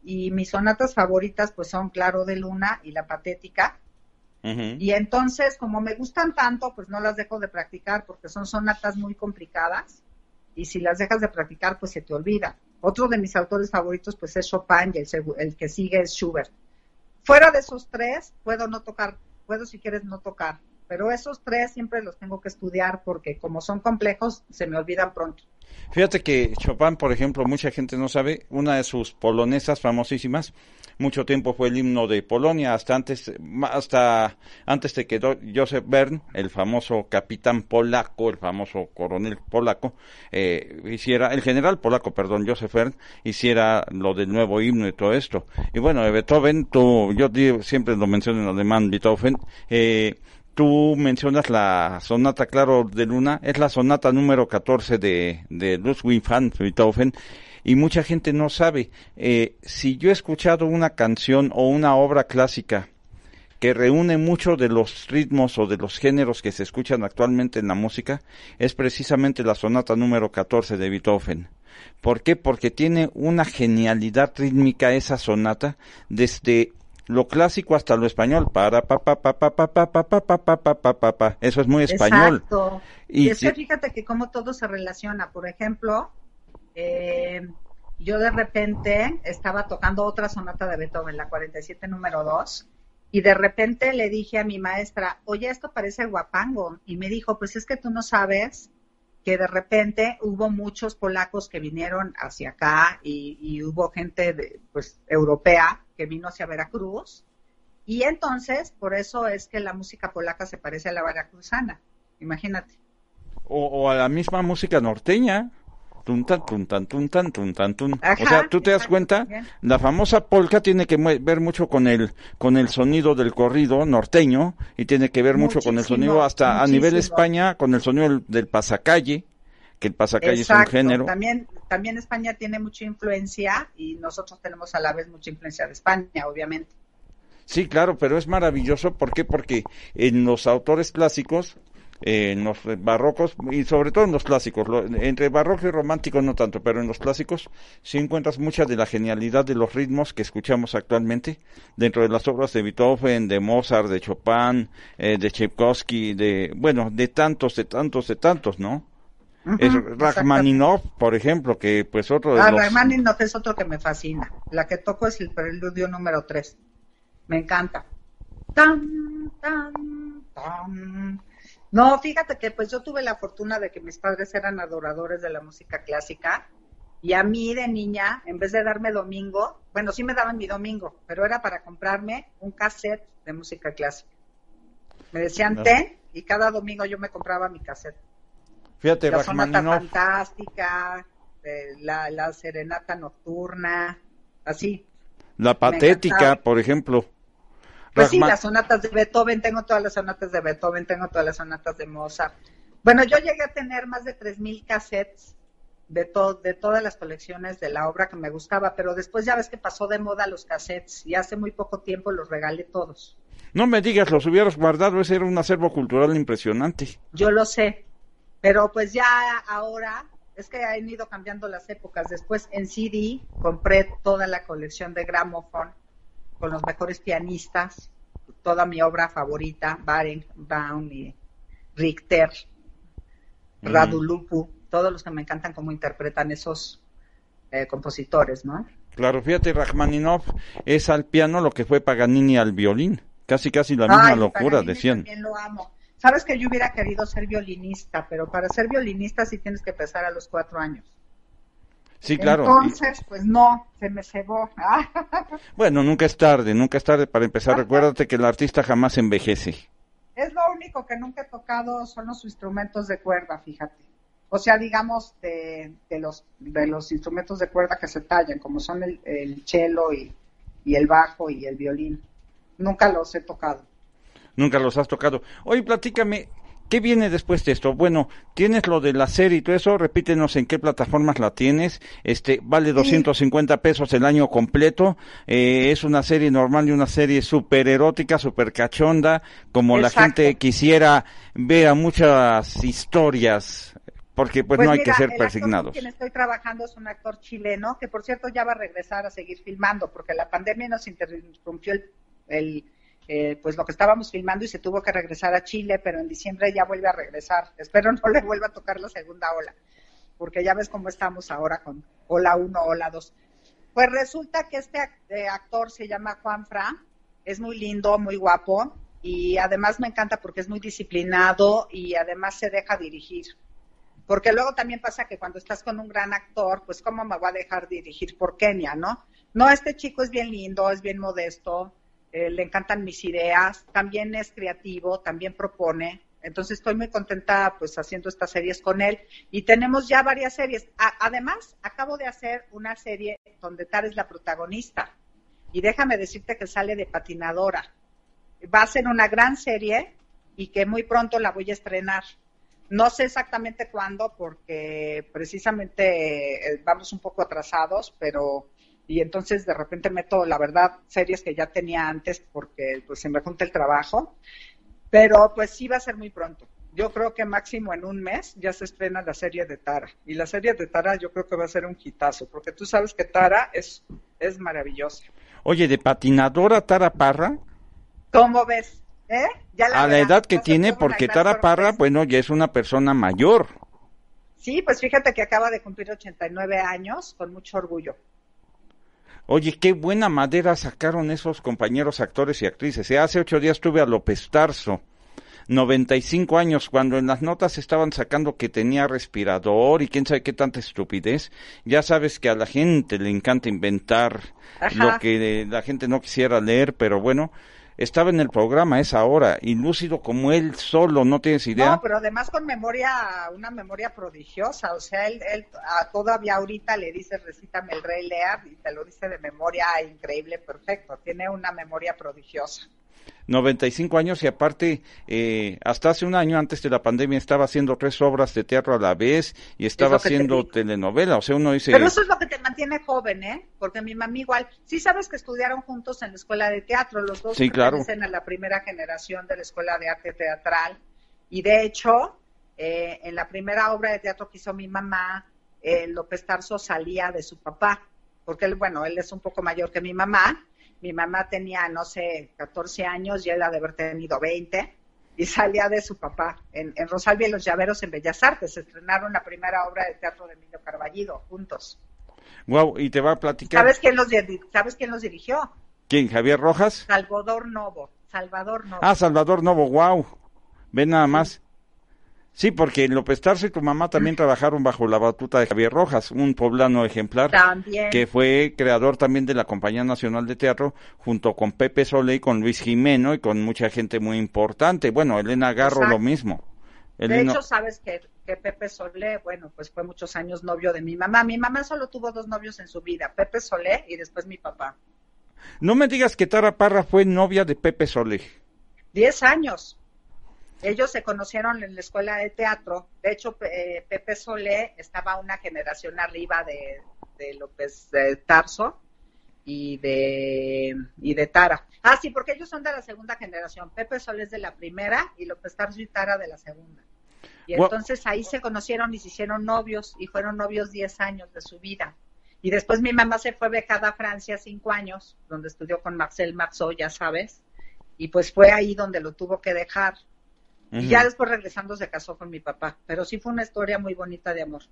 y mis sonatas favoritas pues son Claro de Luna y La Patética. Y entonces, como me gustan tanto, pues no las dejo de practicar porque son sonatas muy complicadas y si las dejas de practicar, pues se te olvida. Otro de mis autores favoritos pues es Chopin y el, el que sigue es Schubert. Fuera de esos tres, puedo no tocar, puedo si quieres no tocar, pero esos tres siempre los tengo que estudiar porque como son complejos, se me olvidan pronto. Fíjate que Chopin, por ejemplo, mucha gente no sabe, una de sus polonesas famosísimas, mucho tiempo fue el himno de Polonia, hasta antes, hasta antes de que Joseph Bern, el famoso capitán polaco, el famoso coronel polaco, eh, hiciera, el general polaco, perdón, Joseph Bern, hiciera lo del nuevo himno y todo esto. Y bueno, Beethoven, tú, yo siempre lo menciono en alemán, Beethoven, eh, Tú mencionas la sonata Claro de Luna, es la sonata número 14 de, de Ludwig van Beethoven y mucha gente no sabe. Eh, si yo he escuchado una canción o una obra clásica que reúne mucho de los ritmos o de los géneros que se escuchan actualmente en la música, es precisamente la sonata número 14 de Beethoven. ¿Por qué? Porque tiene una genialidad rítmica esa sonata desde lo clásico hasta lo español. Para pa pa pa pa pa pa pa pa pa pa pa pa pa pa. Eso es muy español. Exacto. Y, es que fíjate que cómo todo se relaciona. Por ejemplo, eh, yo de repente estaba tocando otra sonata de Beethoven, la 47 número 2, y de repente le dije a mi maestra, oye, esto parece guapango. Y me dijo, pues es que tú no sabes que de repente hubo muchos polacos que vinieron hacia acá y, y hubo gente de, pues europea que vino hacia Veracruz. Y entonces, por eso es que la música polaca se parece a la veracruzana. Imagínate. O, a la misma música norteña. Tuntan, tuntan, tuntan, tuntan, tun. o sea, tú te das cuenta, la famosa polka tiene que ver mucho con el con el sonido del corrido norteño y tiene que ver mucho con el sonido hasta a nivel España con el sonido del, pasacalle, que el pasacalle es un género. También también España tiene mucha influencia y nosotros tenemos a la vez mucha influencia de España, obviamente. Sí, claro, pero es maravilloso. ¿Por qué? Porque en los autores clásicos, en los barrocos, y sobre todo en los clásicos, entre barroco y romántico no tanto, pero en los clásicos sí encuentras mucha de la genialidad de los ritmos que escuchamos actualmente dentro de las obras de Beethoven, de Mozart, de Chopin, eh, de Tchaikovsky, de, bueno, de tantos, de tantos, de tantos, ¿no? Es Rachmaninoff, por ejemplo, que pues otro de ah, Rachmaninoff es otro que me fascina. La que toco es el preludio número 3. Me encanta. Tan, tan, tan. No, fíjate que pues yo tuve la fortuna de que mis padres eran adoradores de la música clásica y a mí de niña, en vez de darme domingo, bueno, sí me daban mi domingo, pero era para comprarme un cassette de música clásica. Me decían ten y cada domingo yo me compraba mi cassette. Fíjate, la sonata fantástica, la, serenata nocturna, así. La patética, por ejemplo. Pues sí, las sonatas de Beethoven, tengo todas las sonatas de Beethoven, tengo todas las sonatas de Mozart. Bueno, yo llegué a tener más de 3.000 cassettes de, de todas las colecciones de la obra que me gustaba, pero después ya ves que pasó de moda los cassettes y hace muy poco tiempo los regalé todos. No me digas, los hubieras guardado, ese era un acervo cultural impresionante. Yo lo sé, pero pues ya ahora es que han ido cambiando las épocas. Después en CD compré toda la colección de Gramophone con los mejores pianistas, toda mi obra favorita, Barenbaum y Richter, Radulupu, todos los que me encantan cómo interpretan esos eh, compositores, ¿no? Claro, fíjate, Rachmaninoff es al piano lo que fue Paganini al violín. Casi, casi la misma locura, decían. También lo amo. Sabes que yo hubiera querido ser violinista, pero para ser violinista sí tienes que empezar a los cuatro años. Sí, claro. Entonces, pues no, se me cebó. (laughs) bueno, nunca es tarde, nunca es tarde para empezar. Recuérdate que el artista jamás envejece. Es lo único que nunca he tocado son los instrumentos de cuerda, fíjate. O sea, digamos, de, de los, de los instrumentos de cuerda que se tallan, como son el, el cello y, y el bajo y el violín. Nunca los he tocado nunca los has tocado. Oye, platícame, ¿qué viene después de esto? Bueno, tienes lo de la serie y todo eso, repítenos en qué plataformas la tienes. Este, vale 250 pesos el año completo. Eh, es una serie normal y una serie súper erótica, súper cachonda, como la gente quisiera ver a muchas historias porque pues, pues, no hay que ser persignados. Quien estoy trabajando es un actor chileno que por cierto ya va a regresar a seguir filmando porque la pandemia nos interrumpió el eh, pues lo que estábamos filmando y se tuvo que regresar a Chile, pero en diciembre ya vuelve a regresar. Espero no le vuelva a tocar la segunda ola, porque ya ves cómo estamos ahora con ola 1, ola 2. Pues resulta que este eh, actor se llama Juan Fra, es muy lindo, muy guapo, y además me encanta porque es muy disciplinado y además se deja dirigir. Porque luego también pasa que cuando estás con un gran actor, pues cómo me va a dejar dirigir por Kenia, ¿no? No, este chico es bien lindo, es bien modesto, eh, le encantan mis ideas, también es creativo, también propone. Entonces estoy muy contenta pues haciendo estas series con él y tenemos ya varias series. además, acabo de hacer una serie donde Tara es la protagonista y déjame decirte que sale de patinadora. Va a ser una gran serie y que muy pronto la voy a estrenar. No sé exactamente cuándo porque precisamente eh, vamos un poco atrasados, pero y entonces de repente meto, la verdad, series que ya tenía antes porque pues se me junta el trabajo, pero pues sí va a ser muy pronto. Yo creo que máximo en un mes ya se estrena la serie de Tara. Y la serie de Tara yo creo que va a ser un hitazo, porque tú sabes que Tara es, es maravillosa. Oye, de patinadora Tara Parra. ¿Cómo ves? ¿Eh? a la edad que tiene, porque Tara Parra, bueno, ya es una persona mayor. Sí, pues fíjate que acaba de cumplir 89 años, con mucho orgullo. Oye, qué buena madera sacaron esos compañeros actores y actrices. ¿eh? Hace ocho días tuve a López Tarso, 95 años, cuando en las notas estaban sacando que tenía respirador y quién sabe qué tanta estupidez. Ya sabes que a la gente le encanta inventar lo que la gente no quisiera leer, pero bueno, estaba en el programa esa hora y lúcido como él solo, no tienes idea. No, pero además con memoria, una memoria prodigiosa, o sea, él, él todavía ahorita le dice recítame el Rey Lear y te lo dice de memoria increíble, perfecto, tiene una memoria prodigiosa. 95 años y aparte, eh, hasta hace un año antes de la pandemia estaba haciendo tres obras de teatro a la vez y estaba haciendo telenovela, o sea, uno dice... Pero eso es lo que te mantiene joven, ¿eh? Porque mi mamá igual, sí sabes que estudiaron juntos en la escuela de teatro, los dos sí, claro. a la primera generación de la escuela de arte teatral y de hecho, eh, en la primera obra de teatro que hizo mi mamá, eh, López Tarso salía de su papá, porque él, bueno, él es un poco mayor que mi mamá, mi mamá tenía, no sé, 14 años y él ha de haber tenido 20 y salía de su papá. En, en Rosalía y los Llaveros en Bellas Artes estrenaron la primera obra de teatro de Emilio Carballido juntos. Wow, y te va a platicar. ¿Sabes quién los, ¿sabes quién los dirigió? ¿Quién? ¿Javier Rojas? Salvador Novo. Salvador Novo. Ah, Salvador Novo, wow. Ven nada más. Sí, porque López Tarso y tu mamá también trabajaron bajo la batuta de Javier Rojas, un poblano ejemplar, que fue creador también de la Compañía Nacional de Teatro, junto con Pepe Solé y con Luis Jimeno y con mucha gente muy importante. Bueno, Elena Garro lo mismo. De hecho, sabes que, que, Pepe Solé, bueno, pues fue muchos años novio de mi mamá. Mi mamá solo tuvo dos novios en su vida, Pepe Solé y después mi papá. No me digas que Tara Parra fue novia de Pepe Solé. Diez años. Ellos se conocieron en la escuela de teatro. De hecho, eh, Pepe Solé estaba una generación arriba de, López Tarso y de, y de Tara. Ah, sí, porque ellos son de la segunda generación. Pepe Solé es de la primera y López Tarso y Tara de la segunda. Y entonces ahí se conocieron y se hicieron novios y fueron novios 10 años de su vida. Y después mi mamá se fue becada a Francia cinco años, donde estudió con Marcel Marceau, ya sabes. Y pues fue ahí donde lo tuvo que dejar y ya después regresando se casó con mi papá. Pero sí fue una historia muy bonita de amor.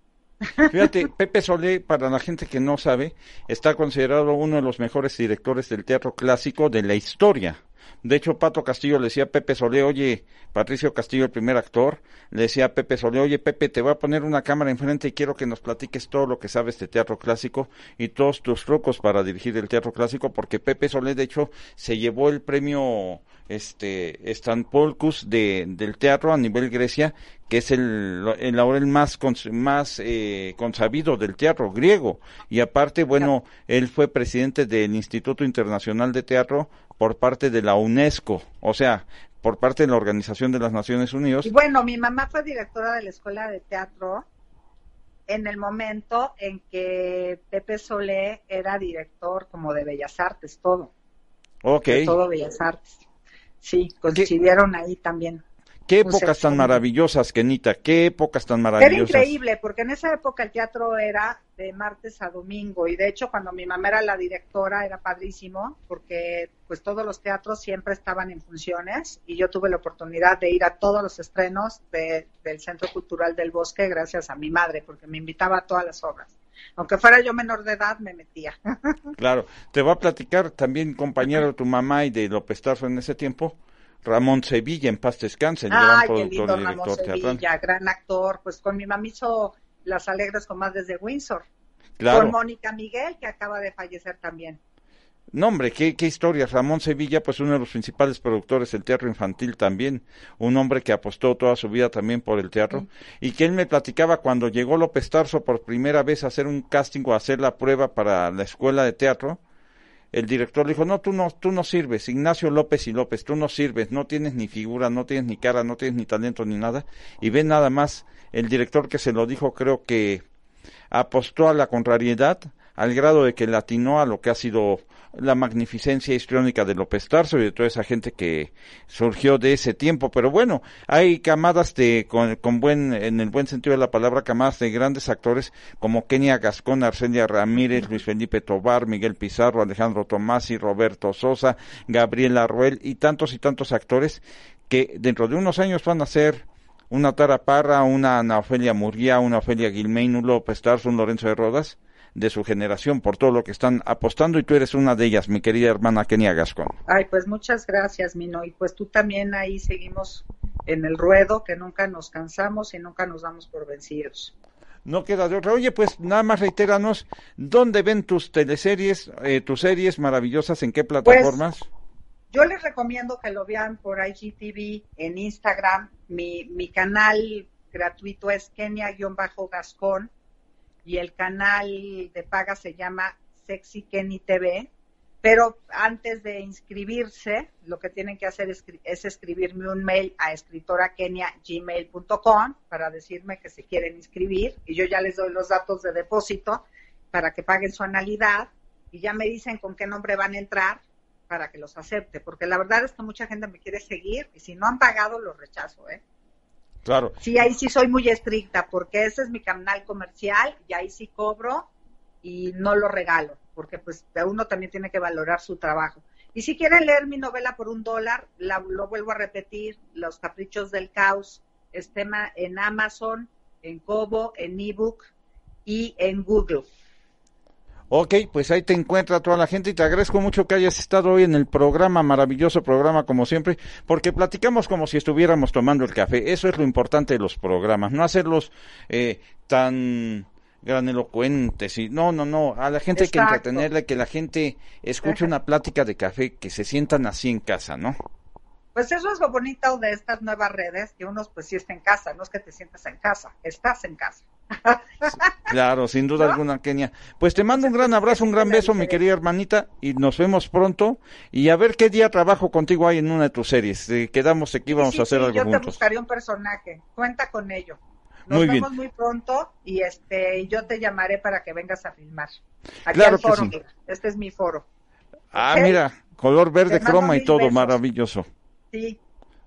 Fíjate, (laughs) Pepe Solé, para la gente que no sabe, está considerado uno de los mejores directores del teatro clásico de la historia. De hecho, Pato Castillo le decía a Pepe Solé, oye, Patricio Castillo, el primer actor, le decía a Pepe Solé, oye, Pepe, te voy a poner una cámara enfrente y quiero que nos platiques todo lo que sabes de teatro clásico y todos tus trucos para dirigir el teatro clásico, porque Pepe Solé, de hecho, se llevó el premio este Stampolcus de, del teatro a nivel Grecia, que es el, el laurel más, más eh, consabido del teatro griego. Y aparte, bueno, él fue presidente del Instituto Internacional de Teatro por parte de la UNESCO, o sea, por parte de la Organización de las Naciones Unidas. Y bueno, mi mamá fue directora de la Escuela de Teatro en el momento en que Pepe Solé era director como de Bellas Artes, todo. Ok. todo Bellas Artes. Sí, coincidieron ahí también. Qué épocas tan maravillosas, Kenita, qué épocas tan maravillosas. Era increíble, porque en esa época el teatro era de martes a domingo, y de hecho cuando mi mamá era la directora era padrísimo, porque pues todos los teatros siempre estaban en funciones, y yo tuve la oportunidad de ir a todos los estrenos del Centro Cultural del Bosque gracias a mi madre, porque me invitaba a todas las obras aunque fuera yo menor de edad, me metía. (laughs) claro, te voy a platicar también, compañero de tu mamá y de López Tarso en ese tiempo, Ramón Sevilla, en paz descanse, el gran productor y director Sevilla, gran actor, pues con mi mamá hizo Las Alegres con más desde Windsor. Con Mónica Miguel, que acaba de fallecer también. No, hombre, qué, qué historia. Ramón Sevilla, pues uno de los principales productores del teatro infantil también, un hombre que apostó toda su vida también por el teatro, y que él me platicaba cuando llegó López Tarso por primera vez a hacer un casting o a hacer la prueba para la escuela de teatro, el director le dijo, no, tú no, tú no sirves, Ignacio López y López, tú no sirves, no tienes ni figura, no tienes ni cara, no tienes ni talento ni nada, y ve nada más, el director que se lo dijo creo que apostó a la contrariedad, al grado de que latinó a lo que ha sido la magnificencia histriónica de López Tarso y de toda esa gente que surgió de ese tiempo. Pero bueno, hay camadas de, con, buen, en el buen sentido de la palabra, camadas de grandes actores como Kenia Gascón, Arcelia Ramírez, Luis Felipe Tobar, Miguel Pizarro, Alejandro Tomasi, Roberto Sosa, Gabriela Ruel y tantos y tantos actores que dentro de unos años van a ser una Tara Parra, una Ana Ofelia Murguía, una Ofelia Gilmain, un López Tarso, un Lorenzo de Rodas, de su generación por todo lo que están apostando y tú eres una de ellas, mi querida hermana Kenia Gascón. Ay, pues muchas gracias, Mino, y pues tú también ahí seguimos en el ruedo, que nunca nos cansamos y nunca nos damos por vencidos. No queda de otra. Oye, pues nada más reitéranos, ¿dónde ven tus teleseries, eh, tus series maravillosas, en qué pues, plataformas? yo les recomiendo que lo vean por IGTV, en Instagram, mi, mi canal gratuito es Kenia-Gascón, y el canal de paga se llama Sexy Kenny TV. Pero antes de inscribirse, lo que tienen que hacer es, escribirme un mail a escritorakenia.gmail.com para decirme que se quieren inscribir y yo ya les doy los datos de depósito para que paguen su anualidad y ya me dicen con qué nombre van a entrar para que los acepte, porque la verdad es que mucha gente me quiere seguir y si no han pagado los rechazo, ¿eh? Claro. Sí, ahí sí soy muy estricta porque ese es mi canal comercial y ahí sí cobro y no lo regalo porque pues uno también tiene que valorar su trabajo. Y si quieren leer mi novela por un dólar, lo vuelvo a repetir, Los Caprichos del Caos, está en Amazon, en Kobo, en ebook y en Google. Ok, pues ahí te encuentra toda la gente y te agradezco mucho que hayas estado hoy en el programa, maravilloso programa como siempre, porque platicamos como si estuviéramos tomando el café. Eso es lo importante de los programas, no hacerlos eh, tan granelocuentes y no, no, no, a la gente hay que entretenerle, que la gente escuche una plática de café, que se sientan así en casa, ¿no? Pues eso es lo bonito de estas nuevas redes, que uno pues sí está en casa, no es que te sientas en casa, estás en casa. Claro, sin duda alguna, Kenia. Pues te mando un gran abrazo, un gran beso, mi querida hermanita, y nos vemos pronto. Y a ver qué día trabajo contigo ahí en una de tus series. quedamos aquí, vamos a hacer algo yo juntos. Yo te buscaré un personaje, cuenta con ello. Nos vemos muy pronto y este yo te llamaré para que vengas a filmar. Aquí al foro, este es mi foro. Ah, mira, color verde croma y todo, maravilloso. Sí,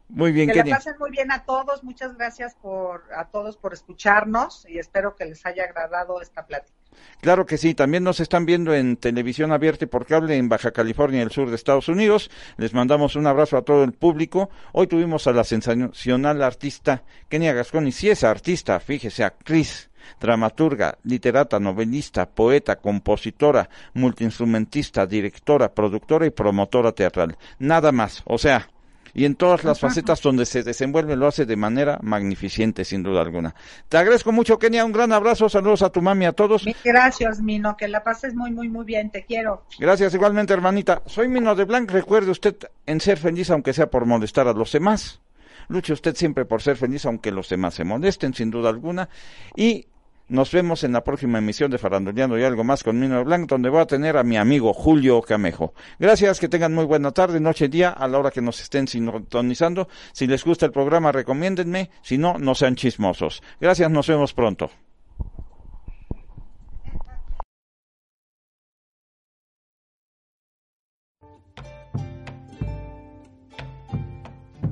muy bien, que le pasen muy bien a todos. Muchas gracias por a todos por escucharnos y espero que les haya agradado esta plática. Claro que sí, también nos están viendo en televisión abierta y por cable en Baja California el sur de Estados Unidos. Les mandamos un abrazo a todo el público. Hoy tuvimos a la sensacional artista Kenia Gascón y si es artista, fíjese, actriz, dramaturga, literata, novelista, poeta, compositora, multiinstrumentista, directora, productora y promotora teatral. Nada más, o sea, y en todas las facetas donde se desenvuelve lo hace de manera magnificente, sin duda alguna. Te agradezco mucho, Kenia, un gran abrazo, saludos a tu mami, a todos. Gracias, Mino, que la pases muy, muy, muy bien, te quiero. Gracias, igualmente, hermanita. Soy Mino de Blanc, recuerde usted en ser feliz, aunque sea por molestar a los demás. Luche usted siempre por ser feliz, aunque los demás se molesten, sin duda alguna. Y nos vemos en la próxima emisión de Faranduleando y algo más con Mino Blanc, donde voy a tener a mi amigo Julio Camejo. Gracias, que tengan muy buena tarde, noche, día, a la hora que nos estén sintonizando. Si les gusta el programa, recomiéndenme. Si no, no sean chismosos. Gracias, nos vemos pronto.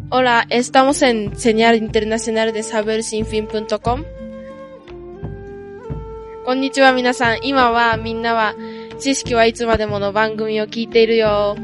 Hola, estamos en Señal Internacional de Saber Sinfín.com こんにちは皆さん。今はみんなは知識はいつまでもの番組を聞いているよ。